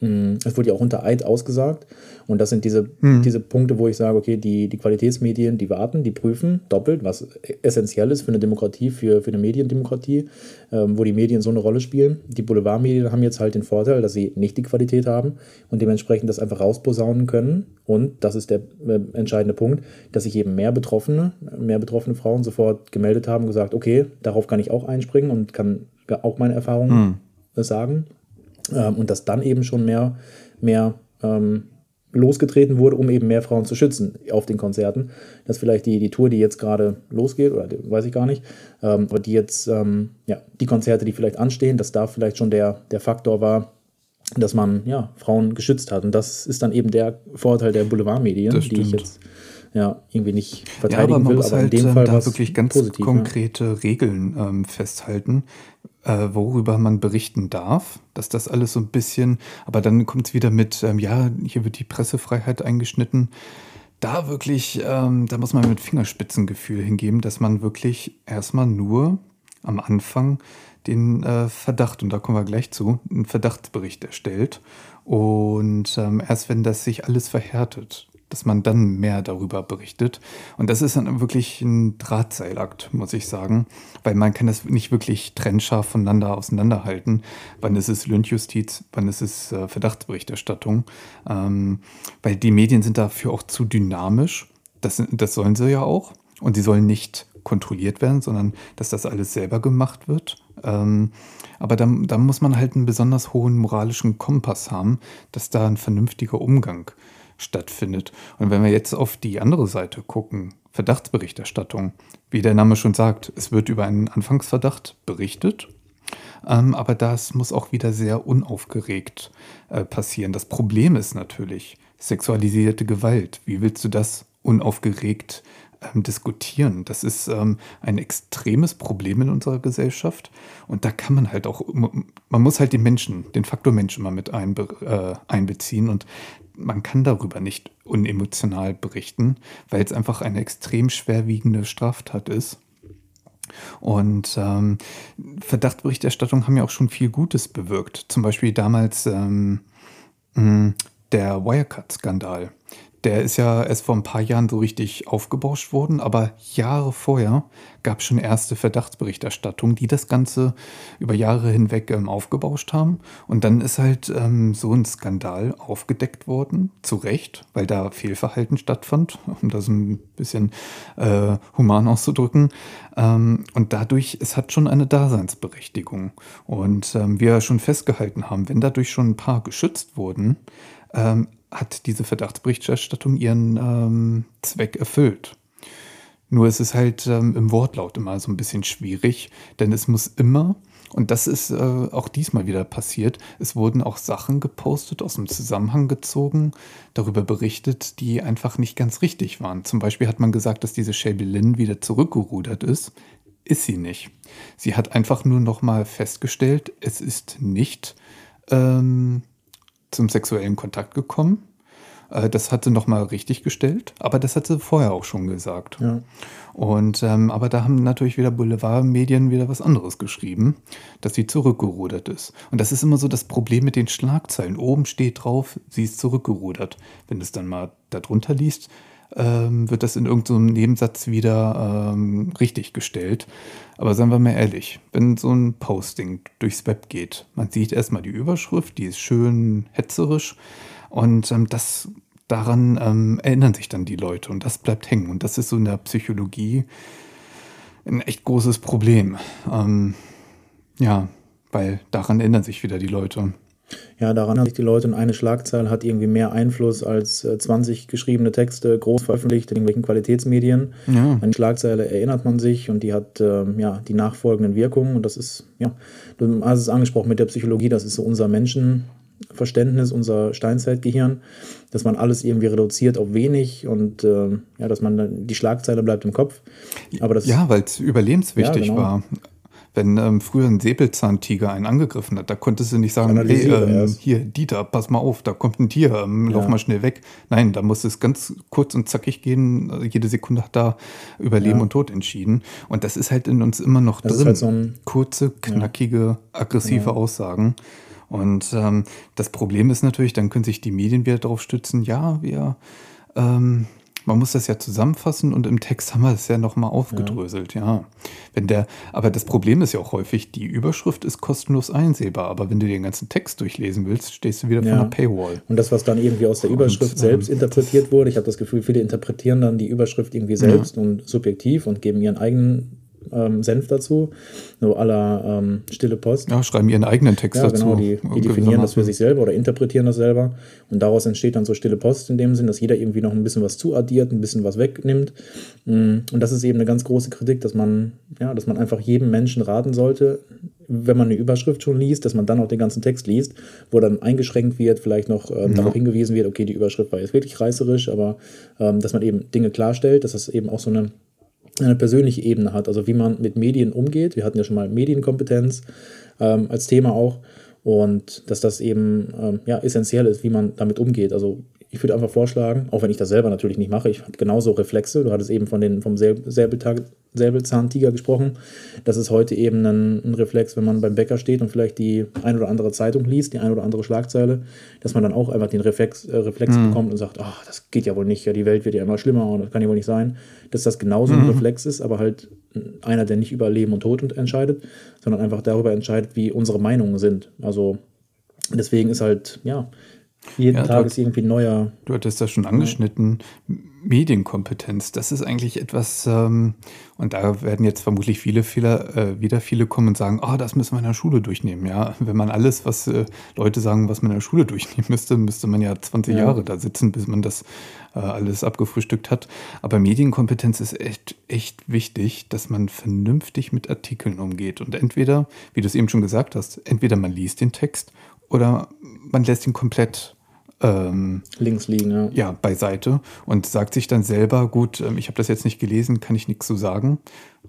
es wurde ja auch unter Eid ausgesagt. Und das sind diese, mhm. diese Punkte, wo ich sage, okay, die, die Qualitätsmedien, die warten, die prüfen doppelt, was essentiell ist für eine Demokratie, für, für eine Mediendemokratie, ähm, wo die Medien so eine Rolle spielen. Die Boulevardmedien haben jetzt halt den Vorteil, dass sie nicht die Qualität haben und dementsprechend das einfach rausposaunen können. Und das ist der äh, entscheidende Punkt, dass sich eben mehr Betroffene, mehr betroffene Frauen sofort gemeldet haben, gesagt, okay, darauf kann ich auch einspringen und kann auch meine Erfahrungen mhm. sagen. Ähm, und dass dann eben schon mehr, mehr ähm, losgetreten wurde, um eben mehr Frauen zu schützen auf den Konzerten. Dass vielleicht die, die Tour, die jetzt gerade losgeht, oder die, weiß ich gar nicht, ähm, aber die jetzt, ähm, ja, die Konzerte, die vielleicht anstehen, dass da vielleicht schon der, der Faktor war, dass man ja, Frauen geschützt hat. Und das ist dann eben der Vorteil der Boulevardmedien, die ich jetzt ja, irgendwie nicht verteidigen ja, aber man will, muss aber halt, in dem ähm, Fall da wirklich ganz positiv, konkrete ja. Regeln ähm, festhalten, äh, worüber man berichten darf, dass das alles so ein bisschen, aber dann kommt es wieder mit, ähm, ja, hier wird die Pressefreiheit eingeschnitten. Da wirklich, ähm, da muss man mit Fingerspitzengefühl hingeben, dass man wirklich erstmal nur am Anfang den äh, Verdacht, und da kommen wir gleich zu, einen Verdachtsbericht erstellt. Und ähm, erst wenn das sich alles verhärtet, dass man dann mehr darüber berichtet. Und das ist dann wirklich ein Drahtseilakt, muss ich sagen, weil man kann das nicht wirklich trennscharf voneinander auseinanderhalten. Wann ist es Lynchjustiz, wann ist es äh, Verdachtsberichterstattung? Ähm, weil die Medien sind dafür auch zu dynamisch. Das, das sollen sie ja auch. Und sie sollen nicht kontrolliert werden, sondern dass das alles selber gemacht wird. Ähm, aber da, da muss man halt einen besonders hohen moralischen Kompass haben, dass da ein vernünftiger Umgang stattfindet. Und wenn wir jetzt auf die andere Seite gucken, Verdachtsberichterstattung, wie der Name schon sagt, es wird über einen Anfangsverdacht berichtet, ähm, aber das muss auch wieder sehr unaufgeregt äh, passieren. Das Problem ist natürlich sexualisierte Gewalt. Wie willst du das unaufgeregt ähm, diskutieren. Das ist ähm, ein extremes Problem in unserer Gesellschaft. Und da kann man halt auch, man muss halt den Menschen, den Faktor Mensch immer mit einbe äh, einbeziehen. Und man kann darüber nicht unemotional berichten, weil es einfach eine extrem schwerwiegende Straftat ist. Und ähm, Verdachtsberichterstattung haben ja auch schon viel Gutes bewirkt. Zum Beispiel damals ähm, der Wirecard-Skandal der ist ja erst vor ein paar Jahren so richtig aufgebauscht worden, aber Jahre vorher gab es schon erste Verdachtsberichterstattungen, die das Ganze über Jahre hinweg ähm, aufgebauscht haben. Und dann ist halt ähm, so ein Skandal aufgedeckt worden, zu Recht, weil da Fehlverhalten stattfand, [LAUGHS] um das ein bisschen äh, human auszudrücken. Ähm, und dadurch, es hat schon eine Daseinsberechtigung. Und ähm, wir schon festgehalten haben, wenn dadurch schon ein paar geschützt wurden, ähm, hat diese Verdachtsberichterstattung ihren ähm, Zweck erfüllt. Nur ist es halt ähm, im Wortlaut immer so ein bisschen schwierig, denn es muss immer, und das ist äh, auch diesmal wieder passiert, es wurden auch Sachen gepostet, aus dem Zusammenhang gezogen, darüber berichtet, die einfach nicht ganz richtig waren. Zum Beispiel hat man gesagt, dass diese Shelby Lynn wieder zurückgerudert ist. Ist sie nicht. Sie hat einfach nur noch mal festgestellt, es ist nicht ähm, zum sexuellen Kontakt gekommen. Äh, das hat sie nochmal richtig gestellt, aber das hat sie vorher auch schon gesagt. Ja. Und ähm, aber da haben natürlich wieder Boulevardmedien wieder was anderes geschrieben, dass sie zurückgerudert ist. Und das ist immer so das Problem mit den Schlagzeilen. Oben steht drauf, sie ist zurückgerudert. Wenn du es dann mal darunter liest, ähm, wird das in irgendeinem Nebensatz wieder ähm, richtig gestellt. Aber seien wir mal ehrlich, wenn so ein Posting durchs Web geht, man sieht erstmal die Überschrift, die ist schön hetzerisch und ähm, das daran ähm, erinnern sich dann die Leute und das bleibt hängen. Und das ist so in der Psychologie ein echt großes Problem. Ähm, ja, weil daran erinnern sich wieder die Leute. Ja, daran haben sich die Leute und eine Schlagzeile hat irgendwie mehr Einfluss als äh, 20 geschriebene Texte, groß veröffentlicht in irgendwelchen Qualitätsmedien. Ja. Eine Schlagzeile erinnert man sich und die hat äh, ja die nachfolgenden Wirkungen. Und das ist, ja, du hast es angesprochen mit der Psychologie, das ist so unser Menschenverständnis, unser Steinzeitgehirn, dass man alles irgendwie reduziert auf wenig und äh, ja, dass man die Schlagzeile bleibt im Kopf. Aber das, ja, weil es überlebenswichtig ja, genau. war wenn ähm, früher ein Säbelzahntiger einen angegriffen hat, da konntest du nicht sagen, hey, ähm, hier, Dieter, pass mal auf, da kommt ein Tier, ähm, lauf ja. mal schnell weg. Nein, da muss es ganz kurz und zackig gehen. Jede Sekunde hat da über Leben ja. und Tod entschieden. Und das ist halt in uns immer noch das drin. Halt so Kurze, knackige, aggressive ja. Aussagen. Und ähm, das Problem ist natürlich, dann können sich die Medien wieder darauf stützen, ja, wir ähm, man muss das ja zusammenfassen und im Text haben wir es ja nochmal aufgedröselt, ja. ja. Wenn der, aber das Problem ist ja auch häufig, die Überschrift ist kostenlos einsehbar, aber wenn du den ganzen Text durchlesen willst, stehst du wieder ja. vor einer Paywall. Und das, was dann irgendwie aus der Überschrift und, selbst ähm, interpretiert wurde, ich habe das Gefühl, viele interpretieren dann die Überschrift irgendwie selbst ja. und subjektiv und geben ihren eigenen ähm, Senf dazu, so aller ähm, stille Post. Ja, schreiben ihren eigenen Text ja, dazu. Genau, die, die definieren das für sich selber oder interpretieren das selber und daraus entsteht dann so stille Post in dem Sinn, dass jeder irgendwie noch ein bisschen was zuaddiert, ein bisschen was wegnimmt mm, und das ist eben eine ganz große Kritik, dass man, ja, dass man einfach jedem Menschen raten sollte, wenn man eine Überschrift schon liest, dass man dann auch den ganzen Text liest, wo dann eingeschränkt wird, vielleicht noch ähm, ja. darauf hingewiesen wird, okay, die Überschrift war jetzt wirklich reißerisch, aber ähm, dass man eben Dinge klarstellt, dass das eben auch so eine eine persönliche Ebene hat, also wie man mit Medien umgeht. Wir hatten ja schon mal Medienkompetenz ähm, als Thema auch und dass das eben ähm, ja, essentiell ist, wie man damit umgeht. Also ich würde einfach vorschlagen, auch wenn ich das selber natürlich nicht mache, ich habe genauso Reflexe. Du hattest eben von den, vom Säbeltag, Säbelzahntiger gesprochen. Das ist heute eben ein, ein, Reflex, wenn man beim Bäcker steht und vielleicht die ein oder andere Zeitung liest, die ein oder andere Schlagzeile, dass man dann auch einfach den Reflex, äh, Reflex mhm. bekommt und sagt, oh, das geht ja wohl nicht, ja, die Welt wird ja immer schlimmer und das kann ja wohl nicht sein. Dass das genauso mhm. ein Reflex ist, aber halt einer, der nicht über Leben und Tod entscheidet, sondern einfach darüber entscheidet, wie unsere Meinungen sind. Also deswegen ist halt, ja, jeden ja, Tag ist irgendwie neuer. Du hattest das schon angeschnitten. Medienkompetenz, das ist eigentlich etwas, ähm, und da werden jetzt vermutlich viele, viele äh, wieder viele kommen und sagen, oh, das müssen wir in der Schule durchnehmen. Ja, wenn man alles, was äh, Leute sagen, was man in der Schule durchnehmen müsste, müsste man ja 20 ja. Jahre da sitzen, bis man das äh, alles abgefrühstückt hat. Aber Medienkompetenz ist echt, echt wichtig, dass man vernünftig mit Artikeln umgeht. Und entweder, wie du es eben schon gesagt hast, entweder man liest den Text oder man lässt ihn komplett ähm, links liegen, ja. ja. beiseite und sagt sich dann selber, gut, ähm, ich habe das jetzt nicht gelesen, kann ich nichts zu sagen.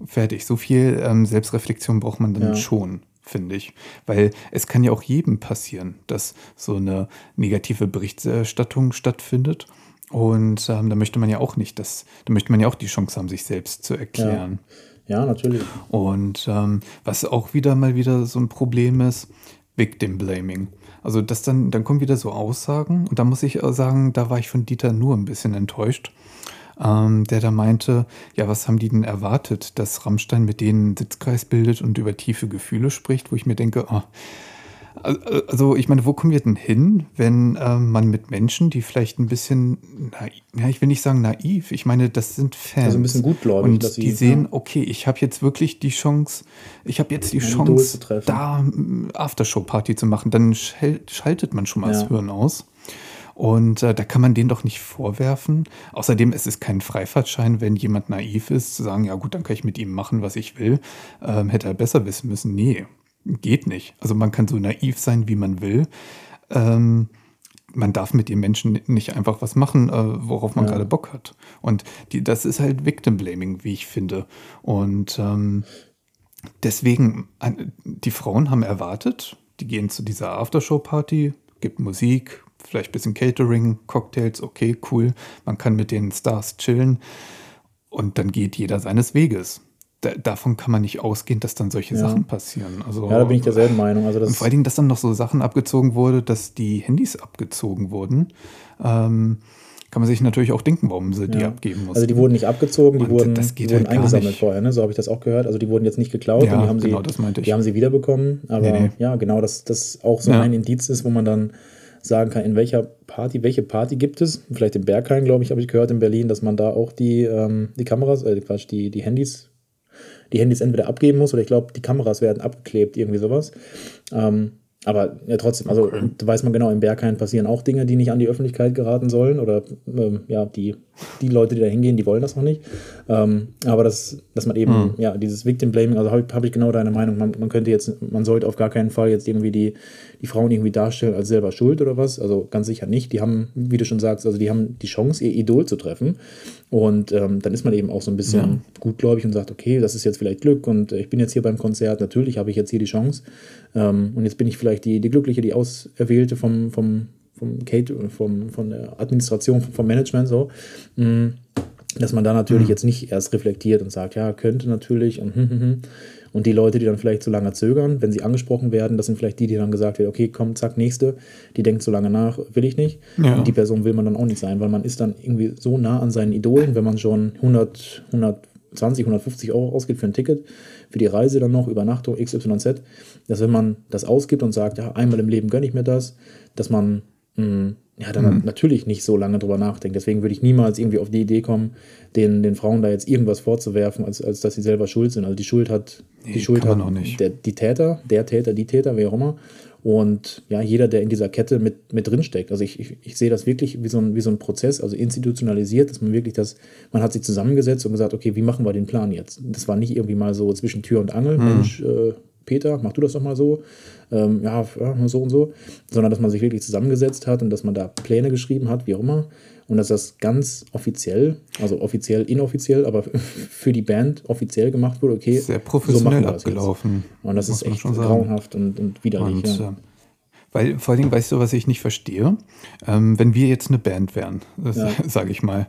Fertig. So viel ähm, Selbstreflexion braucht man dann ja. schon, finde ich. Weil es kann ja auch jedem passieren, dass so eine negative Berichterstattung stattfindet. Und ähm, da möchte man ja auch nicht, dass, da möchte man ja auch die Chance haben, sich selbst zu erklären. Ja, ja natürlich. Und ähm, was auch wieder mal wieder so ein Problem ist, Victim Blaming. Also das dann, dann kommen wieder so Aussagen und da muss ich sagen, da war ich von Dieter nur ein bisschen enttäuscht, ähm, der da meinte, ja, was haben die denn erwartet, dass Rammstein mit denen Sitzkreis bildet und über tiefe Gefühle spricht, wo ich mir denke, oh, also ich meine, wo kommen wir denn hin, wenn äh, man mit Menschen, die vielleicht ein bisschen, naiv, ja, ich will nicht sagen naiv, ich meine, das sind Fans. Also ein bisschen gutgläubig. Und dass die sehen, ja. okay, ich habe jetzt wirklich die Chance, ich habe jetzt die Ein Chance, da Aftershow-Party zu machen. Dann schaltet man schon mal ja. das Hirn aus. Und äh, da kann man den doch nicht vorwerfen. Außerdem ist es kein Freifahrtschein, wenn jemand naiv ist, zu sagen, ja gut, dann kann ich mit ihm machen, was ich will. Ähm, hätte er besser wissen müssen. Nee, geht nicht. Also man kann so naiv sein, wie man will. Ähm, man darf mit den Menschen nicht einfach was machen, äh, worauf man ja. gerade Bock hat. Und die, das ist halt Victim Blaming, wie ich finde. Und ähm, deswegen, die Frauen haben erwartet, die gehen zu dieser Aftershow-Party, gibt Musik, vielleicht ein bisschen Catering, Cocktails, okay, cool. Man kann mit den Stars chillen. Und dann geht jeder seines Weges davon kann man nicht ausgehen, dass dann solche ja. Sachen passieren. Also, ja, da bin ich derselben Meinung. Also das vor allen Dingen, dass dann noch so Sachen abgezogen wurde, dass die Handys abgezogen wurden. Ähm, kann man sich natürlich auch denken, warum sie ja. die abgeben mussten. Also die wurden nicht abgezogen, die Und wurden, die wurden halt eingesammelt vorher, ne? so habe ich das auch gehört. Also die wurden jetzt nicht geklaut ja, die haben, genau, sie, die haben sie wiederbekommen. Aber nee, nee. ja, genau, dass das auch so ja. ein Indiz ist, wo man dann sagen kann, in welcher Party, welche Party gibt es. Vielleicht im Berghain, glaube ich, habe ich gehört in Berlin, dass man da auch die, ähm, die Kameras, äh, Quatsch, die, die Handys die Handys entweder abgeben muss oder ich glaube, die Kameras werden abgeklebt, irgendwie sowas. Ähm, aber ja, trotzdem, also okay. da weiß man genau, im Berghain passieren auch Dinge, die nicht an die Öffentlichkeit geraten sollen. Oder ähm, ja, die, die Leute, die da hingehen, die wollen das noch nicht. Ähm, aber das, dass man eben, mhm. ja, dieses Victim Blaming, also habe hab ich genau deine Meinung, man, man könnte jetzt, man sollte auf gar keinen Fall jetzt irgendwie die, die Frauen irgendwie darstellen als selber schuld oder was. Also ganz sicher nicht. Die haben, wie du schon sagst, also die haben die Chance, ihr Idol zu treffen. Und ähm, dann ist man eben auch so ein bisschen ja. gutgläubig und sagt, okay, das ist jetzt vielleicht Glück und ich bin jetzt hier beim Konzert, natürlich habe ich jetzt hier die Chance. Ähm, und jetzt bin ich vielleicht die, die Glückliche, die Auserwählte vom, vom, vom Kate, vom, von der Administration, vom Management so. Mm, dass man da natürlich mhm. jetzt nicht erst reflektiert und sagt, ja, könnte natürlich und hm, hm, hm. Und die Leute, die dann vielleicht zu lange zögern, wenn sie angesprochen werden, das sind vielleicht die, die dann gesagt werden, okay, komm, zack, nächste. Die denkt so lange nach, will ich nicht. Ja. Und die Person will man dann auch nicht sein, weil man ist dann irgendwie so nah an seinen Idolen, wenn man schon 100, 120, 150 Euro ausgibt für ein Ticket, für die Reise dann noch, Übernachtung, XYZ, dass wenn man das ausgibt und sagt, ja, einmal im Leben gönne ich mir das, dass man mh, ja, dann natürlich nicht so lange drüber nachdenkt. Deswegen würde ich niemals irgendwie auf die Idee kommen, den, den Frauen da jetzt irgendwas vorzuwerfen, als, als dass sie selber schuld sind. Also die Schuld hat, Nee, die Schuld hat. Der, die Täter, der Täter, die Täter, wer auch immer. Und ja, jeder, der in dieser Kette mit, mit drinsteckt. Also ich, ich, ich sehe das wirklich wie so, ein, wie so ein Prozess, also institutionalisiert, dass man wirklich das, man hat sich zusammengesetzt und gesagt, okay, wie machen wir den Plan jetzt? Das war nicht irgendwie mal so zwischen Tür und Angel, Mensch, äh, Peter, mach du das doch mal so, ähm, ja, so und so, sondern dass man sich wirklich zusammengesetzt hat und dass man da Pläne geschrieben hat, wie auch immer, und dass das ganz offiziell, also offiziell, inoffiziell, aber [LAUGHS] für die Band offiziell gemacht wurde, okay, Sehr so professionell machen wir das abgelaufen. Und das ist echt grauenhaft und, und widerlich. Und ja. äh, weil vor allen Dingen, weißt du, was ich nicht verstehe? Ähm, wenn wir jetzt eine Band wären, Ja. [LAUGHS] sage ich mal,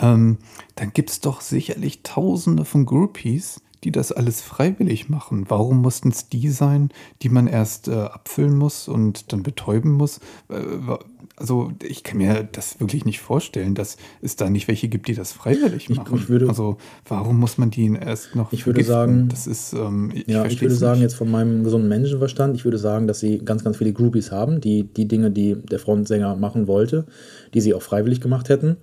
ähm, dann gibt es doch sicherlich tausende von Groupies, die das alles freiwillig machen. Warum mussten es die sein, die man erst äh, abfüllen muss und dann betäuben muss? Äh, also ich kann mir das wirklich nicht vorstellen, dass es da nicht welche gibt, die das freiwillig Ich- machen. ich würde- also warum muss man die erst noch Ich würde vergiften? sagen- das ist, ähm, ich, Ja, ich würde sagen, nicht. jetzt von meinem gesunden Menschenverstand, ich würde sagen, dass sie ganz, ganz viele Groupies haben, die die Dinge, die der Frontsänger machen wollte, die sie auch freiwillig gemacht hätten.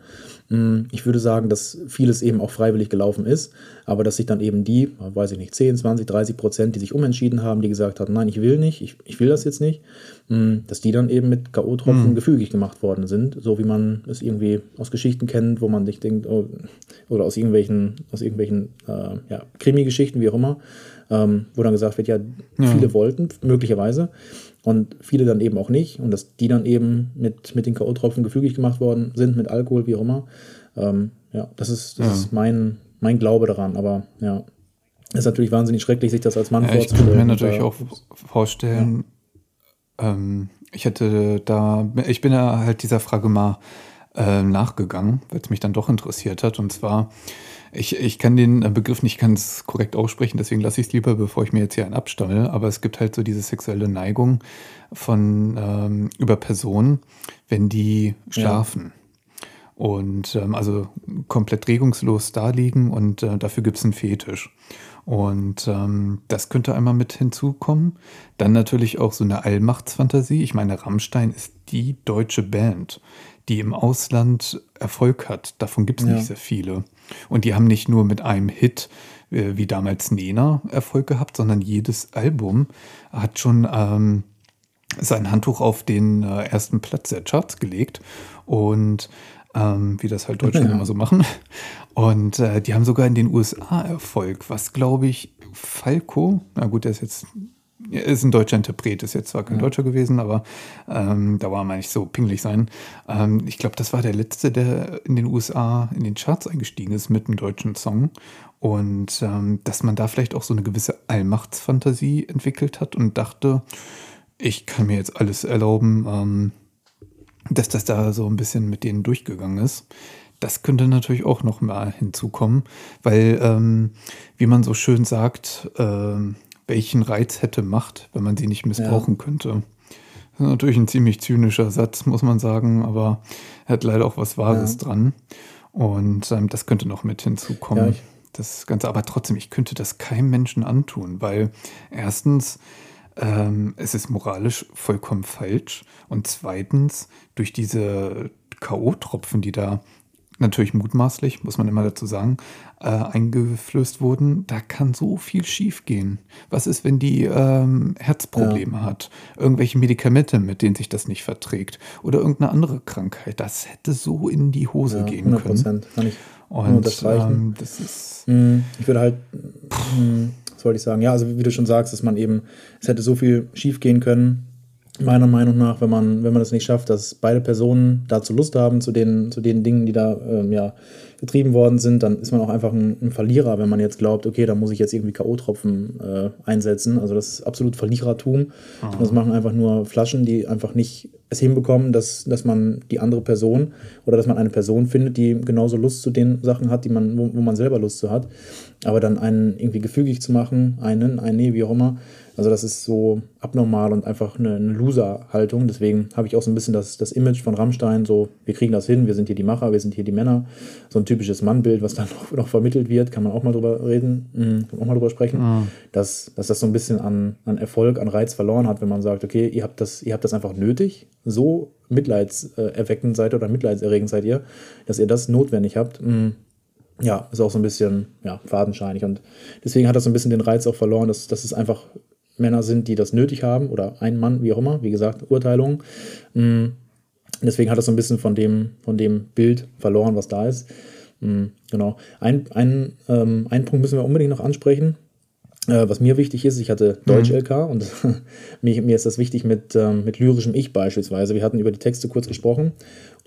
Mm, Ich würde sagen, dass vieles eben auch freiwillig gelaufen ist, aber dass sich dann eben die, weiß ich nicht, 10, 20, 30 Prozent, die sich umentschieden haben, die gesagt haben, nein, ich will nicht, ich, ich will das jetzt nicht, mm, dass die dann eben mit K.O.-Tropfen gefügig gemacht worden sind, so wie man es irgendwie aus Geschichten kennt, wo man sich denkt, oh, oder aus irgendwelchen, aus irgendwelchen äh, ja, Krimi-Geschichten, wie auch immer, ähm, wo dann gesagt wird, ja, viele wollten, möglicherweise, und viele dann eben auch nicht, und dass die dann eben mit, mit den K.O.-Tropfen gefügig gemacht worden sind, mit Alkohol, wie auch immer. Ähm, ja, das ist, das Ja. ist mein, mein Glaube daran, aber ja, ist natürlich wahnsinnig schrecklich, sich das als Mann Ja, ich vorzustellen. könnte mir natürlich auch vorstellen, ähm, ich hätte da, ich bin ja halt dieser Frage mal äh, nachgegangen, weil es mich dann doch interessiert hat. Und zwar, ich, ich kann den Begriff nicht ganz korrekt aussprechen, deswegen lasse ich es lieber, bevor ich mir jetzt hier einen abstammel. Aber es gibt halt so diese sexuelle Neigung von ähm, über Personen, wenn die schlafen. Und ähm, also komplett regungslos da liegen und äh, dafür gibt es einen Fetisch. Und ähm, das könnte einmal mit hinzukommen. Dann natürlich auch so eine Allmachtsfantasie. Ich meine, Rammstein ist die deutsche Band, die im Ausland Erfolg hat. Davon gibt es Ja. nicht sehr viele. Und die haben nicht nur mit einem Hit äh, wie damals Nena Erfolg gehabt, sondern jedes Album hat schon ähm, sein Handtuch auf den äh, ersten Platz der Charts gelegt und ähm, wie das halt Deutschland Ja. immer so machen. Und äh, die haben sogar in den USA Erfolg, was glaube ich Falco, na gut, der ist jetzt ist ein deutscher Interpret, ist jetzt zwar kein Deutscher gewesen, aber ähm, da war man nicht so pingelig sein. Ähm, ich glaube, das war der letzte, der in den USA in den Charts eingestiegen ist mit einem deutschen Song. Und ähm, dass man da vielleicht auch so eine gewisse Allmachtsfantasie entwickelt hat und dachte, ich kann mir jetzt alles erlauben, ähm, dass das da so ein bisschen mit denen durchgegangen ist. Das könnte natürlich auch noch mal hinzukommen, weil, ähm, wie man so schön sagt, ähm, welchen Reiz hätte Macht, wenn man sie nicht missbrauchen könnte. Das ist natürlich ein ziemlich zynischer Satz, muss man sagen, aber er hat leider auch was Wahres Ja. dran. Und ähm, das könnte noch mit hinzukommen. Ja, das Ganze, aber trotzdem, ich könnte das keinem Menschen antun, weil erstens, ähm, es ist moralisch vollkommen falsch und zweitens, durch diese K.O.-Tropfen, die da natürlich mutmaßlich, muss man immer dazu sagen, äh, eingeflößt wurden, da kann so viel schiefgehen. Was ist, wenn die ähm, Herzprobleme hat, irgendwelche Medikamente, mit denen sich das nicht verträgt oder irgendeine andere Krankheit? Das hätte so in die Hose ja, gehen 100 können. Prozent, kann ich Und ähm, das ist Mm, Ich würde halt, mm, was wollte ich sagen? Ja, also wie du schon sagst, dass man eben, es hätte so viel schief gehen können. Meiner Meinung nach, wenn man, wenn man es nicht schafft, dass beide Personen dazu Lust haben, zu den, zu den Dingen, die da ähm, ja, getrieben worden sind, dann ist man auch einfach ein, ein, Verlierer, wenn man jetzt glaubt, okay, da muss ich jetzt irgendwie K.O.-Tropfen äh, einsetzen. Also das ist absolut Verlierertum. Aha. Das machen einfach nur Flaschen, die einfach nicht es hinbekommen, dass, dass man die andere Person oder dass man eine Person findet, die genauso Lust zu den Sachen hat, die man, wo, wo man selber Lust zu hat. Aber dann einen irgendwie gefügig zu machen, einen, einen, nee, wie auch immer, also das ist so abnormal und einfach eine, eine Loser-Haltung. Deswegen habe ich auch so ein bisschen das, das Image von Rammstein, so wir kriegen das hin, wir sind hier die Macher, wir sind hier die Männer. So ein typisches Mannbild, was dann [LAUGHS] noch, noch vermittelt wird, kann man auch mal drüber reden, mhm, auch mal drüber sprechen, mhm. dass, dass das so ein bisschen an, an Erfolg, an Reiz verloren hat, wenn man sagt, okay, ihr habt das, ihr habt das einfach nötig, so mitleidserweckend seid oder mitleidserregend seid ihr, dass ihr das notwendig habt. Mhm ja, ist auch so ein bisschen ja, fadenscheinig. Und deswegen hat das so ein bisschen den Reiz auch verloren, dass, dass es einfach Männer sind, die das nötig haben oder ein Mann, wie auch immer, wie gesagt, Urteilung. Mm, deswegen hat das so ein bisschen von dem, von dem Bild verloren, was da ist. Mm, genau. Ein, ein, ähm, einen Punkt müssen wir unbedingt noch ansprechen. Äh, was mir wichtig ist, ich hatte Deutsch-LK mhm. und [LAUGHS] mir, mir, ist das wichtig mit, ähm, mit lyrischem Ich beispielsweise. Wir hatten über die Texte kurz gesprochen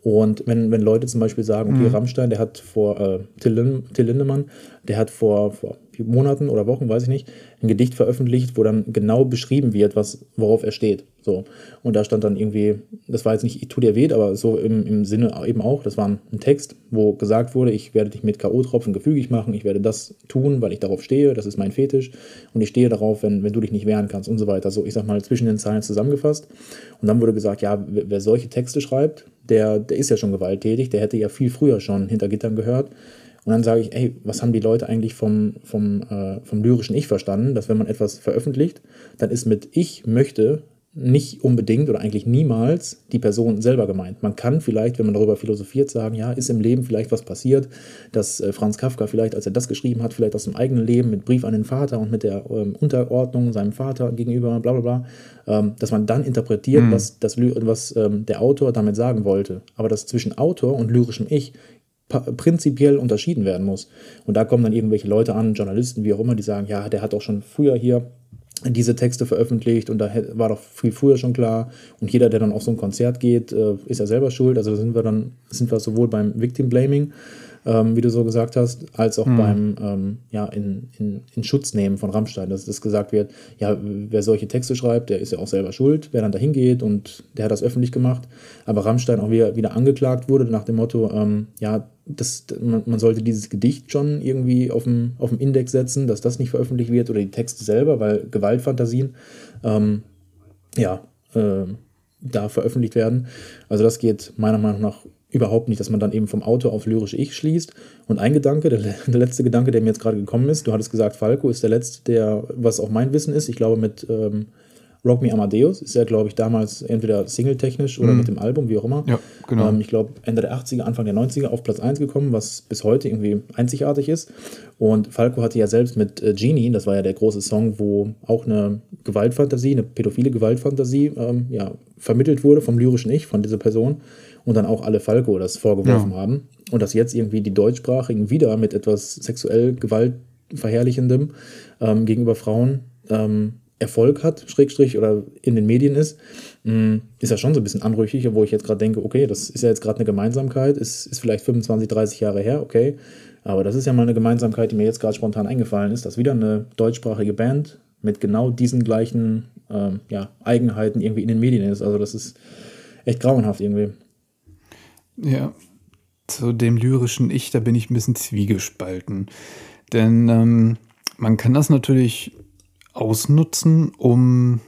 und wenn, wenn Leute zum Beispiel sagen, okay, mhm. Rammstein, der hat vor, äh, Till, Till Lindemann, der hat vor, vor Monaten oder Wochen, weiß ich nicht, ein Gedicht veröffentlicht, wo dann genau beschrieben wird, was, worauf er steht. So. Und da stand dann irgendwie, das war jetzt nicht, ich tu dir weh, aber so im, im Sinne eben auch, das war ein, Text, wo gesagt wurde, ich werde dich mit K.O.-Tropfen gefügig machen, ich werde das tun, weil ich darauf stehe, das ist mein Fetisch und ich stehe darauf, wenn, wenn du dich nicht wehren kannst und so weiter. So, ich sag mal, zwischen den Zeilen zusammengefasst. Und dann wurde gesagt, ja, wer, wer solche Texte schreibt, der, der ist ja schon gewalttätig, der hätte ja viel früher schon hinter Gittern gehört. Und dann sage ich, ey, was haben die Leute eigentlich vom, vom, äh, vom lyrischen Ich verstanden? Dass wenn man etwas veröffentlicht, dann ist mit Ich möchte nicht unbedingt oder eigentlich niemals die Person selber gemeint. Man kann vielleicht, wenn man darüber philosophiert, sagen, ja, ist im Leben vielleicht was passiert, dass äh, Franz Kafka vielleicht, als er das geschrieben hat, vielleicht aus dem eigenen Leben mit Brief an den Vater und mit der ähm, Unterordnung seinem Vater gegenüber, bla bla bla, ähm, dass man dann interpretiert, mhm. was, das, was ähm, der Autor damit sagen wollte. Aber dass zwischen Autor und lyrischem Ich prinzipiell unterschieden werden muss. Und da kommen dann irgendwelche Leute an, Journalisten, wie auch immer, die sagen, ja, der hat auch schon früher hier diese Texte veröffentlicht und da war doch viel früher schon klar. Und jeder, der dann auf so ein Konzert geht, äh, ist ja selber schuld. Also sind wir dann, sind wir sowohl beim Victim Blaming, ähm, wie du so gesagt hast, als auch mhm. beim ähm, ja, in, in, in Schutz nehmen von Rammstein, dass das gesagt wird, ja, wer solche Texte schreibt, der ist ja auch selber schuld, wer dann dahin geht und der hat das öffentlich gemacht. Aber Rammstein auch wieder, wieder angeklagt wurde nach dem Motto, ähm, ja, das, man, man, sollte dieses Gedicht schon irgendwie auf dem, auf dem Index setzen, dass das nicht veröffentlicht wird oder die Texte selber, weil Gewaltfantasien ähm, ja, äh, da veröffentlicht werden. Also das geht meiner Meinung nach überhaupt nicht, dass man dann eben vom Autor auf lyrische Ich schließt. Und ein Gedanke, der, der, letzte Gedanke, der mir jetzt gerade gekommen ist, du hattest gesagt, Falco ist der letzte, der, was auch mein Wissen ist, ich glaube mit ähm, Rock Me Amadeus ist ja, glaube ich, damals entweder singletechnisch oder mhm. mit dem Album, wie auch immer. Ja, genau. Ähm, ich glaube, Ende der 80er, Anfang der 90er auf Platz 1 gekommen, was bis heute irgendwie einzigartig ist. Und Falco hatte ja selbst mit äh, Genie, das war ja der große Song, wo auch eine Gewaltfantasie, eine pädophile Gewaltfantasie ähm, ja, vermittelt wurde vom lyrischen Ich, von dieser Person und dann auch alle Falco das vorgeworfen ja. haben. Und dass jetzt irgendwie die Deutschsprachigen wieder mit etwas sexuell gewaltverherrlichendem ähm, gegenüber Frauen ähm, Erfolg hat, Schrägstrich, oder in den Medien ist, mm, ist ja schon so ein bisschen anrüchig, wo ich jetzt gerade denke, okay, das ist ja jetzt gerade eine Gemeinsamkeit, ist, ist vielleicht 25, 30 Jahre her, okay. Aber das ist ja mal eine Gemeinsamkeit, die mir jetzt gerade spontan eingefallen ist, dass wieder eine deutschsprachige Band mit genau diesen gleichen ähm, ja, Eigenheiten irgendwie in den Medien ist. Also das ist echt grauenhaft irgendwie. Ja, zu dem lyrischen Ich, da bin ich ein bisschen zwiegespalten. Denn ähm, man kann das natürlich ausnutzen, um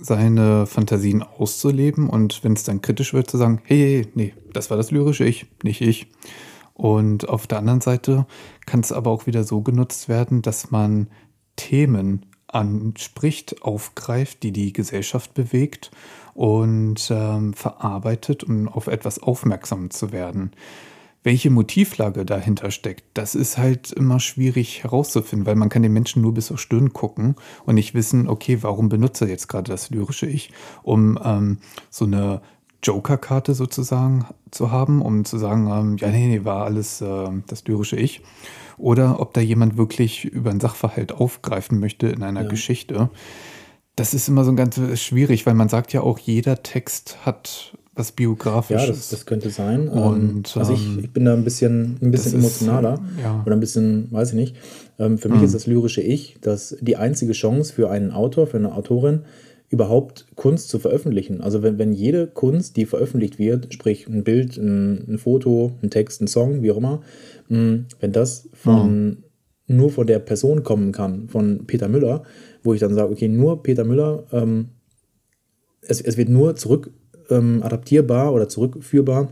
seine Fantasien auszuleben und wenn es dann kritisch wird, zu sagen, hey, nee, das war das lyrische Ich, nicht ich. Und auf der anderen Seite kann es aber auch wieder so genutzt werden, dass man Themen anspricht, aufgreift, die die Gesellschaft bewegt und ähm, verarbeitet, um auf etwas aufmerksam zu werden. Welche Motivlage dahinter steckt, das ist halt immer schwierig herauszufinden, weil man kann den Menschen nur bis zur Stirn gucken und nicht wissen, okay, warum benutze er jetzt gerade das lyrische Ich, um ähm, so eine Joker-Karte sozusagen zu haben, um zu sagen, ähm, ja, nee, nee, war alles äh, das lyrische Ich. Oder ob da jemand wirklich über einen Sachverhalt aufgreifen möchte in einer ja. Geschichte Das ist immer so ganz schwierig, weil man sagt ja auch, jeder Text hat was biografisches. Ja, das, das könnte sein. Ähm, Und, also ich, ähm, ich, bin da ein bisschen, ein bisschen emotionaler ist, ja. oder ein bisschen, weiß ich nicht. Ähm, für mich mhm. ist das lyrische Ich, dass die einzige Chance für einen Autor, für eine Autorin, überhaupt Kunst zu veröffentlichen. Also wenn, wenn jede Kunst, die veröffentlicht wird, sprich ein Bild, ein, ein Foto, ein Text, ein Song, wie auch immer, hm, wenn das von, mhm. nur von der Person kommen kann, von Peter Müller, wo ich dann sage, okay, nur Peter Müller, ähm, es, es wird nur zurück ähm, adaptierbar oder zurückführbar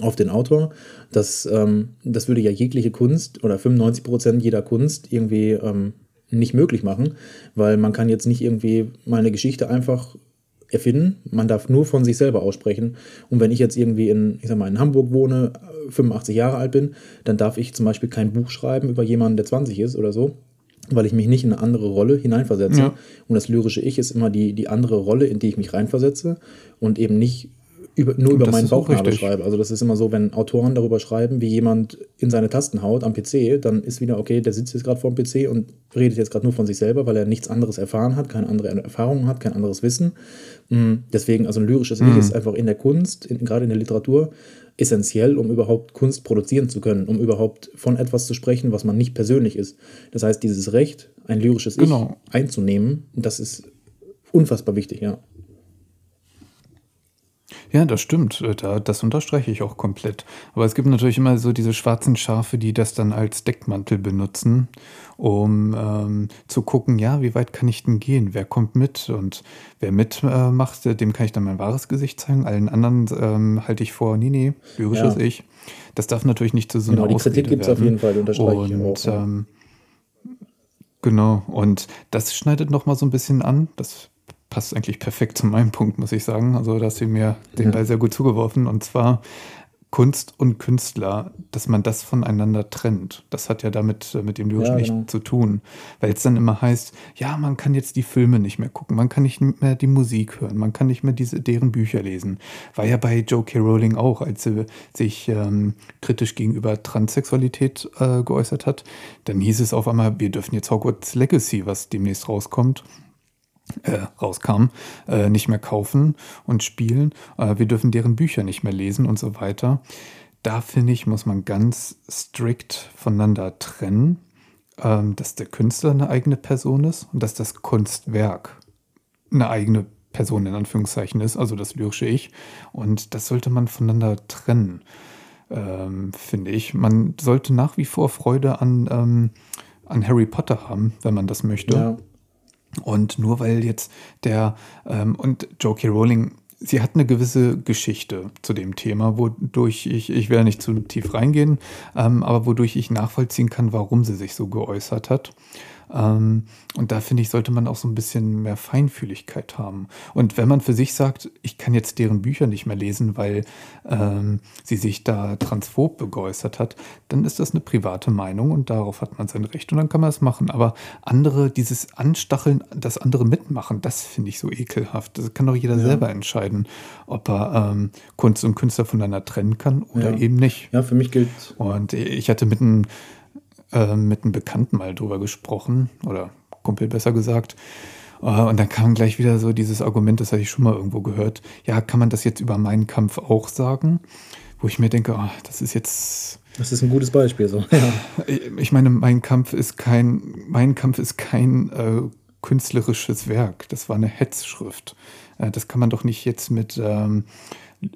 auf den Autor. Das, ähm, das würde ja jegliche Kunst oder 95 Prozent jeder Kunst irgendwie ähm, nicht möglich machen, weil man kann jetzt nicht irgendwie meine Geschichte einfach erfinden. Man darf nur von sich selber aussprechen. Und wenn ich jetzt irgendwie in, ich sag mal, in Hamburg wohne, 85 Jahre alt bin, dann darf ich zum Beispiel kein Buch schreiben über jemanden, der 20 ist oder so, weil ich mich nicht in eine andere Rolle hineinversetze. Ja. Und das lyrische Ich ist immer die, die andere Rolle, in die ich mich reinversetze und eben nicht über, nur über meinen Bauchnabel schreibe. Also das ist immer so, wenn Autoren darüber schreiben, wie jemand in seine Tasten haut am PC, dann ist wieder, okay, der sitzt jetzt gerade vor dem PC und redet jetzt gerade nur von sich selber, weil er nichts anderes erfahren hat, keine andere Erfahrung hat, kein anderes Wissen. Mm, deswegen, also ein lyrisches mhm. Ich ist einfach in der Kunst, in, gerade in der Literatur, essentiell, um überhaupt Kunst produzieren zu können, um überhaupt von etwas zu sprechen, was man nicht persönlich ist. Das heißt, dieses Recht, ein lyrisches genau. Ich einzunehmen, das ist unfassbar wichtig, ja. Ja, das stimmt. Äh, da, das unterstreiche ich auch komplett. Aber es gibt natürlich immer so diese schwarzen Schafe, die das dann als Deckmantel benutzen, um ähm, zu gucken, ja, wie weit kann ich denn gehen? Wer kommt mit? Und wer mitmacht, äh, dem kann ich dann mein wahres Gesicht zeigen. Allen anderen ähm, halte ich vor, nee, nee, lyrisches ja. Ich. Das darf natürlich nicht zu so einer genau, die Kritik gibt es auf jeden Fall, die unterstreiche und, ich auch. Ja. Ähm, genau, und das schneidet nochmal so ein bisschen an. Das passt eigentlich perfekt zu meinem Punkt, muss ich sagen. Also, da hast du mir den Ball sehr gut zugeworfen. Und zwar Kunst und Künstler, dass man das voneinander trennt. Das hat ja damit äh, mit dem Lyrischen ja, genau. nichts zu tun. Weil es dann immer heißt, ja, man kann jetzt die Filme nicht mehr gucken, man kann nicht mehr die Musik hören, man kann nicht mehr diese, deren Bücher lesen. War ja bei Joe K. Rowling auch, als sie sich ähm, kritisch gegenüber Transsexualität äh, geäußert hat. Dann hieß es auf einmal, wir dürfen jetzt Hogwarts Legacy, was demnächst rauskommt, äh, rauskam, äh, nicht mehr kaufen und spielen. Äh, wir dürfen deren Bücher nicht mehr lesen und so weiter. Da finde ich, muss man ganz strikt voneinander trennen, ähm, dass der Künstler eine eigene Person ist und dass das Kunstwerk eine eigene Person in Anführungszeichen ist, also das lyrische Ich. Und das sollte man voneinander trennen, ähm, finde ich. Man sollte nach wie vor Freude an, ähm, an Harry Potter haben, wenn man das möchte. Ja. Und nur weil jetzt der ähm, und J.K. Rowling, sie hat eine gewisse Geschichte zu dem Thema, wodurch ich, ich werde nicht zu tief reingehen, ähm, aber wodurch ich nachvollziehen kann, warum sie sich so geäußert hat. Ähm, und da finde ich, sollte man auch so ein bisschen mehr Feinfühligkeit haben. Und wenn man für sich sagt, ich kann jetzt deren Bücher nicht mehr lesen, weil ähm, sie sich da transphob geäußert hat, dann ist das eine private Meinung und darauf hat man sein Recht und dann kann man es machen. Aber andere, dieses Anstacheln, das andere mitmachen, das finde ich so ekelhaft. Das kann doch jeder ja. selber entscheiden, ob er ähm, Kunst und Künstler voneinander trennen kann oder ja. eben nicht. Ja, für mich gilt. Und ich hatte mit einem äh, mit einem Bekannten mal drüber gesprochen, oder Kumpel besser gesagt. Äh, und dann kam gleich wieder so dieses Argument, das hatte ich schon mal irgendwo gehört. Ja, kann man das jetzt über meinen Kampf auch sagen? Wo ich mir denke, oh, das ist jetzt. Das ist ein gutes Beispiel, so. [LAUGHS] Ich meine, mein Kampf ist kein, mein Kampf ist kein äh, künstlerisches Werk. Das war eine Hetzschrift. Äh, das kann man doch nicht jetzt mit. Ähm,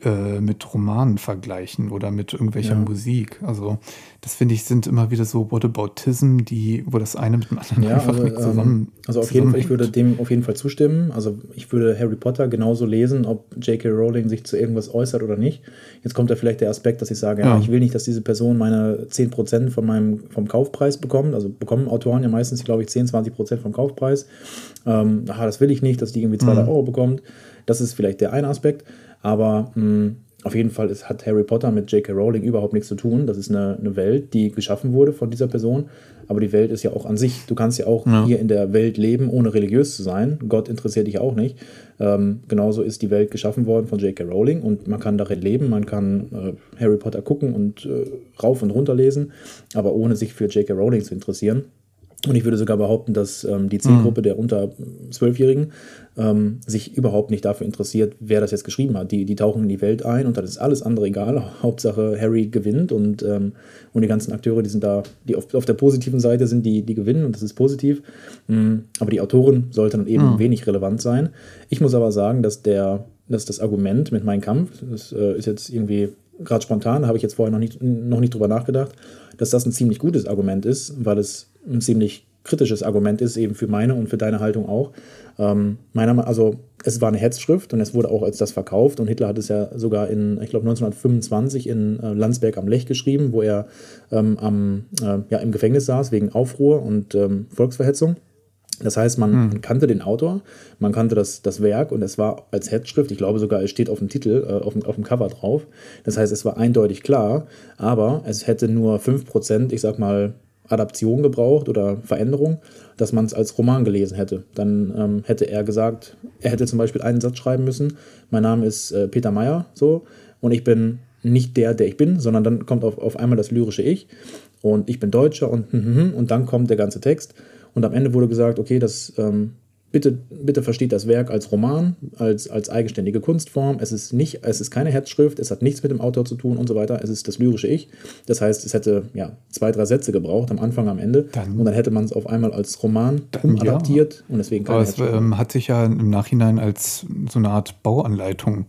äh, mit Romanen vergleichen oder mit irgendwelcher ja. Musik. Also das finde ich sind immer wieder so Whataboutism, die, wo das eine mit dem anderen ja, einfach also, nicht zusammen. Ähm, also auf jeden Fall, ich würde dem auf jeden Fall zustimmen. Also ich würde Harry Potter genauso lesen, ob J.K. Rowling sich zu irgendwas äußert oder nicht. Jetzt kommt da vielleicht der Aspekt, dass ich sage, ja, ja ich will nicht, dass diese Person meine 10% von meinem, vom Kaufpreis bekommt. Also bekommen Autoren ja meistens, glaube ich, 10, 20% vom Kaufpreis. Ähm, aha, das will ich nicht, dass die irgendwie 200 mhm. Euro bekommt. Das ist vielleicht der eine Aspekt. Aber mh, hm, auf jeden Fall ist, hat Harry Potter mit J.K. Rowling überhaupt nichts zu tun. Das ist eine, eine, Welt, die geschaffen wurde von dieser Person. Aber die Welt ist ja auch an sich. Du kannst ja auch ja. hier in der Welt leben, ohne religiös zu sein. Gott interessiert dich auch nicht. Ähm, genauso ist die Welt geschaffen worden von J.K. Rowling und man kann darin leben. Man kann äh, Harry Potter gucken und äh, rauf und runter lesen, aber ohne sich für J.K. Rowling zu interessieren. Und ich würde sogar behaupten, dass ähm, die Zielgruppe mhm. der unter Zwölfjährigen ähm, sich überhaupt nicht dafür interessiert, wer das jetzt geschrieben hat. Die, die tauchen in die Welt ein und dann ist alles andere egal. [LAUGHS] Hauptsache Harry gewinnt und, ähm, und die ganzen Akteure, die sind da, die auf, auf der positiven Seite sind, die, die gewinnen und das ist positiv. Mhm. Aber die Autorin sollte dann eben mhm. wenig relevant sein. Ich muss aber sagen, dass der, dass das Argument mit meinem Kampf, das äh, ist jetzt irgendwie gerade spontan, da habe ich jetzt vorher noch nicht, noch nicht drüber nachgedacht, dass das ein ziemlich gutes Argument ist, weil es ein ziemlich kritisches Argument ist, eben für meine und für deine Haltung auch. Ähm, meiner, also es war eine Hetzschrift und es wurde auch als das verkauft und Hitler hat es ja sogar in, ich glaube 1925 in äh, Landsberg am Lech geschrieben, wo er ähm, am, äh, ja, im Gefängnis saß wegen Aufruhr und ähm, Volksverhetzung. Das heißt, man, hm. kannte den Autor, man kannte das, das Werk und es war als Hetzschrift, ich glaube sogar, es steht auf dem Titel, äh, auf, dem, auf dem Cover drauf. Das heißt, es war eindeutig klar, aber es hätte nur 5%, ich sag mal, Adaption gebraucht oder Veränderung, dass man es als Roman gelesen hätte. Dann ähm, hätte er gesagt, er hätte zum Beispiel einen Satz schreiben müssen, mein Name ist äh, Peter Meyer, so, und ich bin nicht der, der ich bin, sondern dann kommt auf, auf einmal das lyrische Ich und ich bin Deutscher und [LAUGHS] und dann kommt der ganze Text und am Ende wurde gesagt, okay, das ähm, Bitte, bitte versteht das Werk als Roman, als, als eigenständige Kunstform. Es ist, nicht, es ist keine Hetzschrift, es hat nichts mit dem Autor zu tun und so weiter. Es ist das lyrische Ich. Das heißt, es hätte ja, zwei, drei Sätze gebraucht, am Anfang, am Ende. Dann, und dann hätte man es auf einmal als Roman umadaptiert ja. und deswegen keine Aber es ähm, hat sich ja im Nachhinein als so eine Art Bauanleitung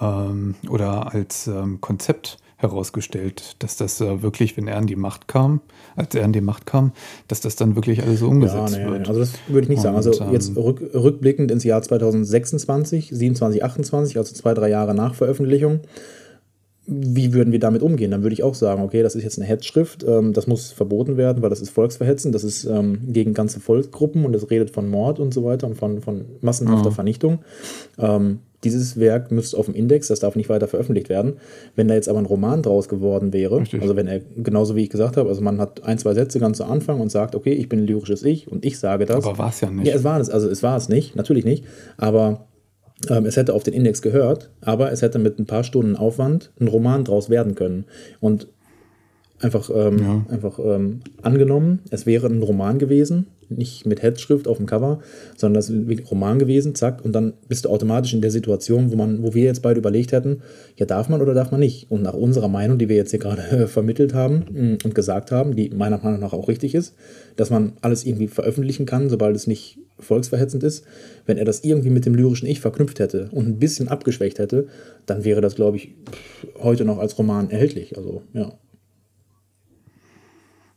ähm, oder als ähm, Konzept herausgestellt, dass das äh, wirklich, wenn er an die Macht kam, als er an die Macht kam, dass das dann wirklich alles so umgesetzt ja, nee, wird. Also das würde ich nicht Und, sagen. Also ähm, jetzt rück, rückblickend ins Jahr 2026, 27, 28, also zwei, drei Jahre nach Veröffentlichung, wie würden wir damit umgehen? Dann würde ich auch sagen, okay, das ist jetzt eine Hetzschrift, ähm, das muss verboten werden, weil das ist Volksverhetzen, das ist ähm, gegen ganze Volksgruppen und es redet von Mord und so weiter und von, von massenhafter ja. Vernichtung. Ähm, dieses Werk müsste auf dem Index, das darf nicht weiter veröffentlicht werden. Wenn da jetzt aber ein Roman draus geworden wäre, Richtig. also wenn er, genauso wie ich gesagt habe, also man hat ein, zwei Sätze ganz zu Anfang und sagt, okay, ich bin ein lyrisches Ich und ich sage das. Aber war es ja nicht. Ja, es war es, also es war es nicht, natürlich nicht, aber es hätte auf den Index gehört, aber es hätte mit ein paar Stunden Aufwand ein Roman draus werden können. Und einfach, ähm, ja. einfach ähm, angenommen, es wäre ein Roman gewesen, nicht mit Headschrift auf dem Cover, sondern das ist ein Roman gewesen, zack, und dann bist du automatisch in der Situation, wo man, wo wir jetzt beide überlegt hätten, ja, darf man oder darf man nicht? Und nach unserer Meinung, die wir jetzt hier gerade vermittelt haben mm, und gesagt haben, die meiner Meinung nach auch richtig ist, dass man alles irgendwie veröffentlichen kann, sobald es nicht volksverhetzend ist, wenn er das irgendwie mit dem lyrischen Ich verknüpft hätte und ein bisschen abgeschwächt hätte, dann wäre das, glaube ich, heute noch als Roman erhältlich. Also, ja.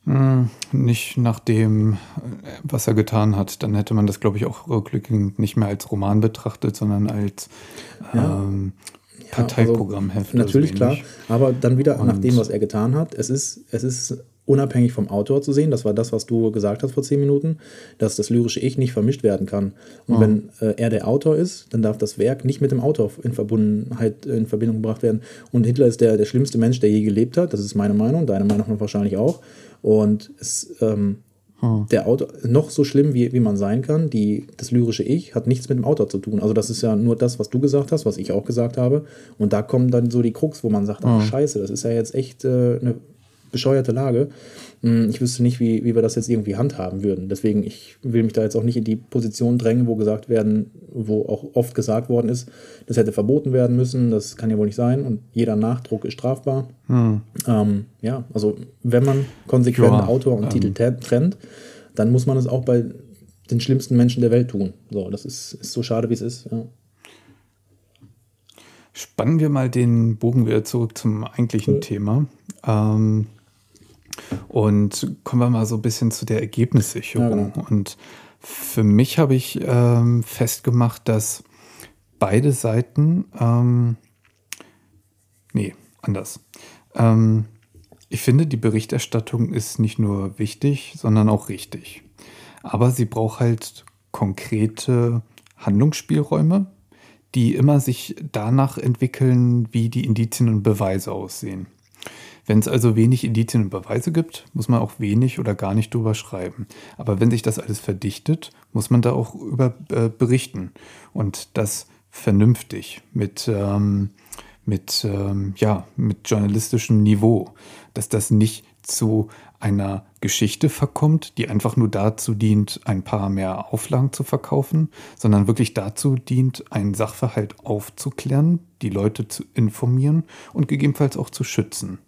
Hm, nicht nach dem, was er getan hat. Dann hätte man das, glaube ich, auch rückblickend nicht mehr als Roman betrachtet, sondern als ja. ähm, Parteiprogrammheft. Ja, also natürlich, klar. Aber dann wieder Und nach dem, was er getan hat. Es ist, es ist unabhängig vom Autor zu sehen. Das war das, was du gesagt hast vor zehn Minuten, dass das lyrische Ich nicht vermischt werden kann. Und oh. wenn äh, er der Autor ist, dann darf das Werk nicht mit dem Autor in Verbundenheit in Verbindung gebracht werden. Und Hitler ist der, der schlimmste Mensch, der je gelebt hat. Das ist meine Meinung, deine Meinung wahrscheinlich auch. Und es, ähm, hm. der Autor, noch so schlimm, wie, wie man sein kann, die, das lyrische Ich hat nichts mit dem Autor zu tun. Also das ist ja nur das, was du gesagt hast, was ich auch gesagt habe. Und da kommen dann so die Krux, wo man sagt, ach hm. scheiße, das ist ja jetzt echt äh, eine bescheuerte Lage. Hm, ich wüsste nicht, wie, wie wir das jetzt irgendwie handhaben würden. Deswegen, ich will mich da jetzt auch nicht in die Position drängen, wo gesagt werden, wo auch oft gesagt worden ist, das hätte verboten werden müssen, das kann ja wohl nicht sein und jeder Nachdruck ist strafbar. Hm. Ähm, ja, also wenn man konsequent ja, Autor und ähm, Titel trennt, dann muss man es auch bei den schlimmsten Menschen der Welt tun. So, das ist, ist so schade, wie es ist. Ja. Spannen wir mal den Bogen wieder zurück zum eigentlichen cool. Thema. Ähm, und kommen wir mal so ein bisschen zu der Ergebnissicherung. Ja, genau. Und für mich habe ich ähm, festgemacht, dass beide Seiten, ähm, nee, anders. Ähm, ich finde, die Berichterstattung ist nicht nur wichtig, sondern auch richtig. Aber sie braucht halt konkrete Handlungsspielräume, die immer sich danach entwickeln, wie die Indizien und Beweise aussehen. Wenn es also wenig Indizien und Beweise gibt, muss man auch wenig oder gar nicht drüber schreiben. Aber wenn sich das alles verdichtet, muss man da auch über äh, berichten. Und das vernünftig mit, ähm, mit, ähm, ja, mit journalistischem Niveau. Dass das nicht zu einer Geschichte verkommt, die einfach nur dazu dient, ein paar mehr Auflagen zu verkaufen, sondern wirklich dazu dient, einen Sachverhalt aufzuklären, die Leute zu informieren und gegebenenfalls auch zu schützen.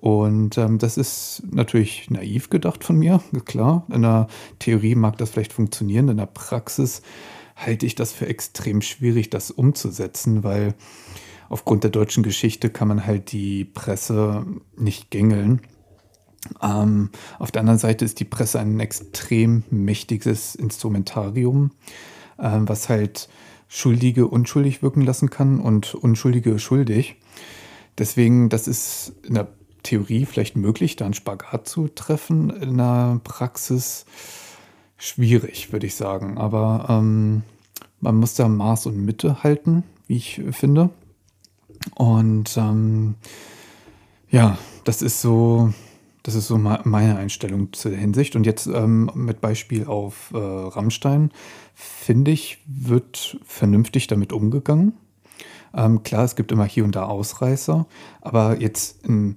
Und ähm, das ist natürlich naiv gedacht von mir, klar. In der Theorie mag das vielleicht funktionieren, in der Praxis halte ich das für extrem schwierig, das umzusetzen, weil aufgrund der deutschen Geschichte kann man halt die Presse nicht gängeln. Ähm, auf der anderen Seite ist die Presse ein extrem mächtiges Instrumentarium, äh, was halt Schuldige unschuldig wirken lassen kann und Unschuldige schuldig. Deswegen, das ist in der Theorie vielleicht möglich, da einen Spagat zu treffen. In der Praxis schwierig, würde ich sagen. Aber ähm, man muss da Maß und Mitte halten, wie ich finde. Und ähm, ja, das ist so, das ist so meine Einstellung zur Hinsicht. Und jetzt ähm, mit Beispiel auf äh, Rammstein, finde ich, wird vernünftig damit umgegangen. Ähm, klar, es gibt immer hier und da Ausreißer, aber jetzt in,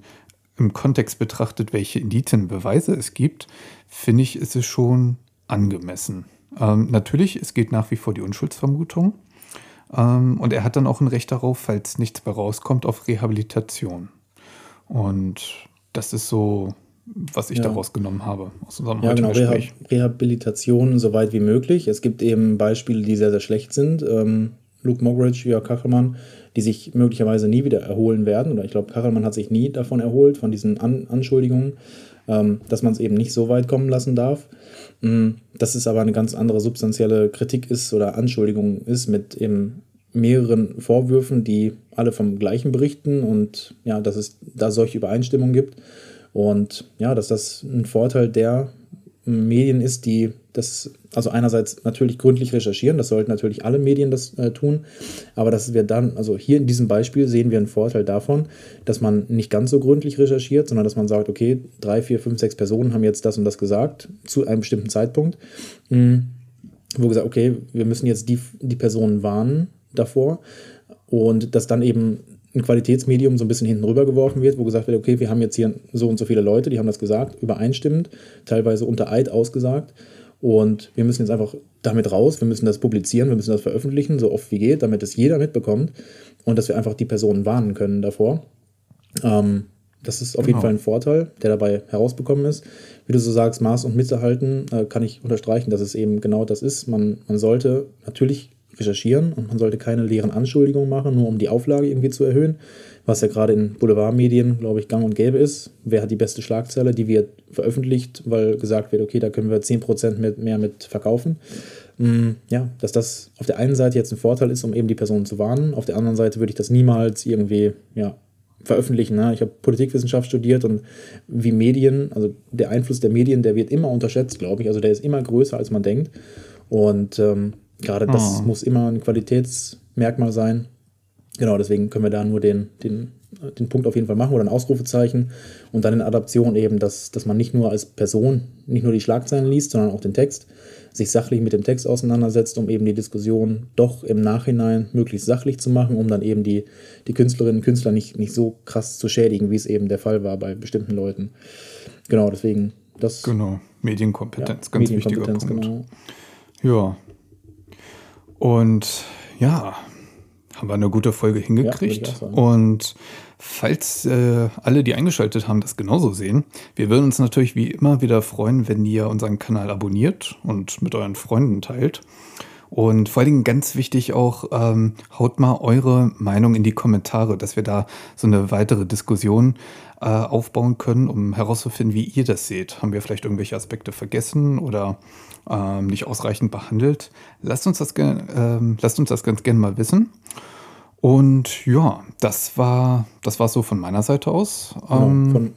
im Kontext betrachtet, welche Indizien, Beweise es gibt, finde ich, ist es schon angemessen. Ähm, natürlich, es geht nach wie vor die Unschuldsvermutung. Ähm, und er hat dann auch ein Recht darauf, falls nichts mehr rauskommt, auf Rehabilitation. Und das ist so, was ich ja. daraus genommen habe aus unserem ja, genau, Reha Rehabilitation so weit wie möglich. Es gibt eben Beispiele, die sehr, sehr schlecht sind. Ähm, Luke Mogridge, Jörg Kachelmann, die sich möglicherweise nie wieder erholen werden. Oder ich glaube, Kachelmann hat sich nie davon erholt, von diesen An Anschuldigungen, ähm, dass man es eben nicht so weit kommen lassen darf. Mm, dass es aber eine ganz andere substanzielle Kritik ist oder Anschuldigung ist mit eben mehreren Vorwürfen, die alle vom gleichen berichten und ja, dass es da solche Übereinstimmungen gibt. Und ja, dass das ein Vorteil der Medien ist, die das, also einerseits natürlich gründlich recherchieren, das sollten natürlich alle Medien das äh, tun, aber dass wir dann, also hier in diesem Beispiel sehen wir einen Vorteil davon, dass man nicht ganz so gründlich recherchiert, sondern dass man sagt, okay, drei, vier, fünf, sechs Personen haben jetzt das und das gesagt zu einem bestimmten Zeitpunkt, mh, hm, wo gesagt, okay, wir müssen jetzt die, die Personen warnen davor und dass dann eben ein Qualitätsmedium so ein bisschen hinten rübergeworfen wird, wo gesagt wird, okay, wir haben jetzt hier so und so viele Leute, die haben das gesagt, übereinstimmend, teilweise unter Eid ausgesagt. Und wir müssen jetzt einfach damit raus, wir müssen das publizieren, wir müssen das veröffentlichen, so oft wie geht, damit es jeder mitbekommt und dass wir einfach die Personen warnen können davor. Ähm, das ist auf genau. jeden Fall ein Vorteil, der dabei herausbekommen ist. Wie du so sagst, Maß und Mitte halten, äh, kann ich unterstreichen, dass es eben genau das ist. Man, man sollte natürlich recherchieren und man sollte keine leeren Anschuldigungen machen, nur um die Auflage irgendwie zu erhöhen, was ja gerade in Boulevardmedien, glaube ich, gang und gäbe ist. Wer hat die beste Schlagzeile? Die wird veröffentlicht, weil gesagt wird, okay, da können wir 10% mit, mehr mit verkaufen. Mm, ja, dass das auf der einen Seite jetzt ein Vorteil ist, um eben die Person zu warnen. Auf der anderen Seite würde ich das niemals irgendwie, ja, veröffentlichen. Ne? Ich habe Politikwissenschaft studiert und wie Medien, also der Einfluss der Medien, der wird immer unterschätzt, glaube ich. Also der ist immer größer, als man denkt. Und ähm, Gerade das oh. muss immer ein Qualitätsmerkmal sein. Genau, deswegen können wir da nur den, den, den Punkt auf jeden Fall machen oder ein Ausrufezeichen und dann in Adaption eben, dass, dass man nicht nur als Person, nicht nur die Schlagzeilen liest, sondern auch den Text, sich sachlich mit dem Text auseinandersetzt, um eben die Diskussion doch im Nachhinein möglichst sachlich zu machen, um dann eben die, die Künstlerinnen und Künstler nicht, nicht so krass zu schädigen, wie es eben der Fall war bei bestimmten Leuten. Genau, deswegen das. Genau, Medienkompetenz, ja, ganz Medienkompetenz, wichtiger Punkt. Genau. Ja, und ja, haben wir eine gute Folge hingekriegt. Ja, und falls äh, alle, die eingeschaltet haben, das genauso sehen, wir würden uns natürlich wie immer wieder freuen, wenn ihr unseren Kanal abonniert und mit euren Freunden teilt. Und vor allen Dingen ganz wichtig auch, ähm, haut mal eure Meinung in die Kommentare, dass wir da so eine weitere Diskussion äh, aufbauen können, um herauszufinden, wie ihr das seht. Haben wir vielleicht irgendwelche Aspekte vergessen oder ähm, nicht ausreichend behandelt. Lasst uns das, ähm, lasst uns das ganz gerne mal wissen. Und ja, das war, das war so von meiner Seite aus. Genau, ähm, von,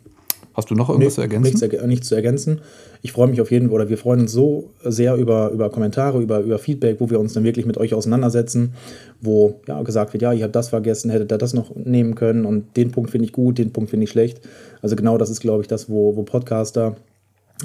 hast du noch irgendwas nee, zu ergänzen? Nichts, nichts, zu ergänzen. Ich freue mich auf jeden Fall, oder wir freuen uns so sehr über, über Kommentare, über, über Feedback, wo wir uns dann wirklich mit euch auseinandersetzen, wo ja, gesagt wird, ja, ihr habt das vergessen, hättet ihr das noch nehmen können und den Punkt finde ich gut, den Punkt finde ich schlecht. Also genau das ist, glaube ich, das, wo, wo Podcaster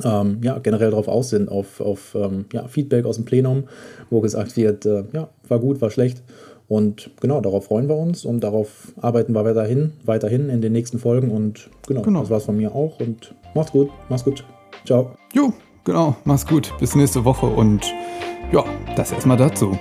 ähm, ja, generell darauf aus sind, auf, auf ähm, ja, Feedback aus dem Plenum, wo gesagt wird, äh, ja, war gut, war schlecht. Und genau, darauf freuen wir uns und darauf arbeiten wir weiterhin, weiterhin in den nächsten Folgen. Und genau, genau. das war's von mir auch. Und macht's gut, mach's gut. Ciao. Jo, genau, mach's gut. Bis nächste Woche und ja, das erstmal dazu.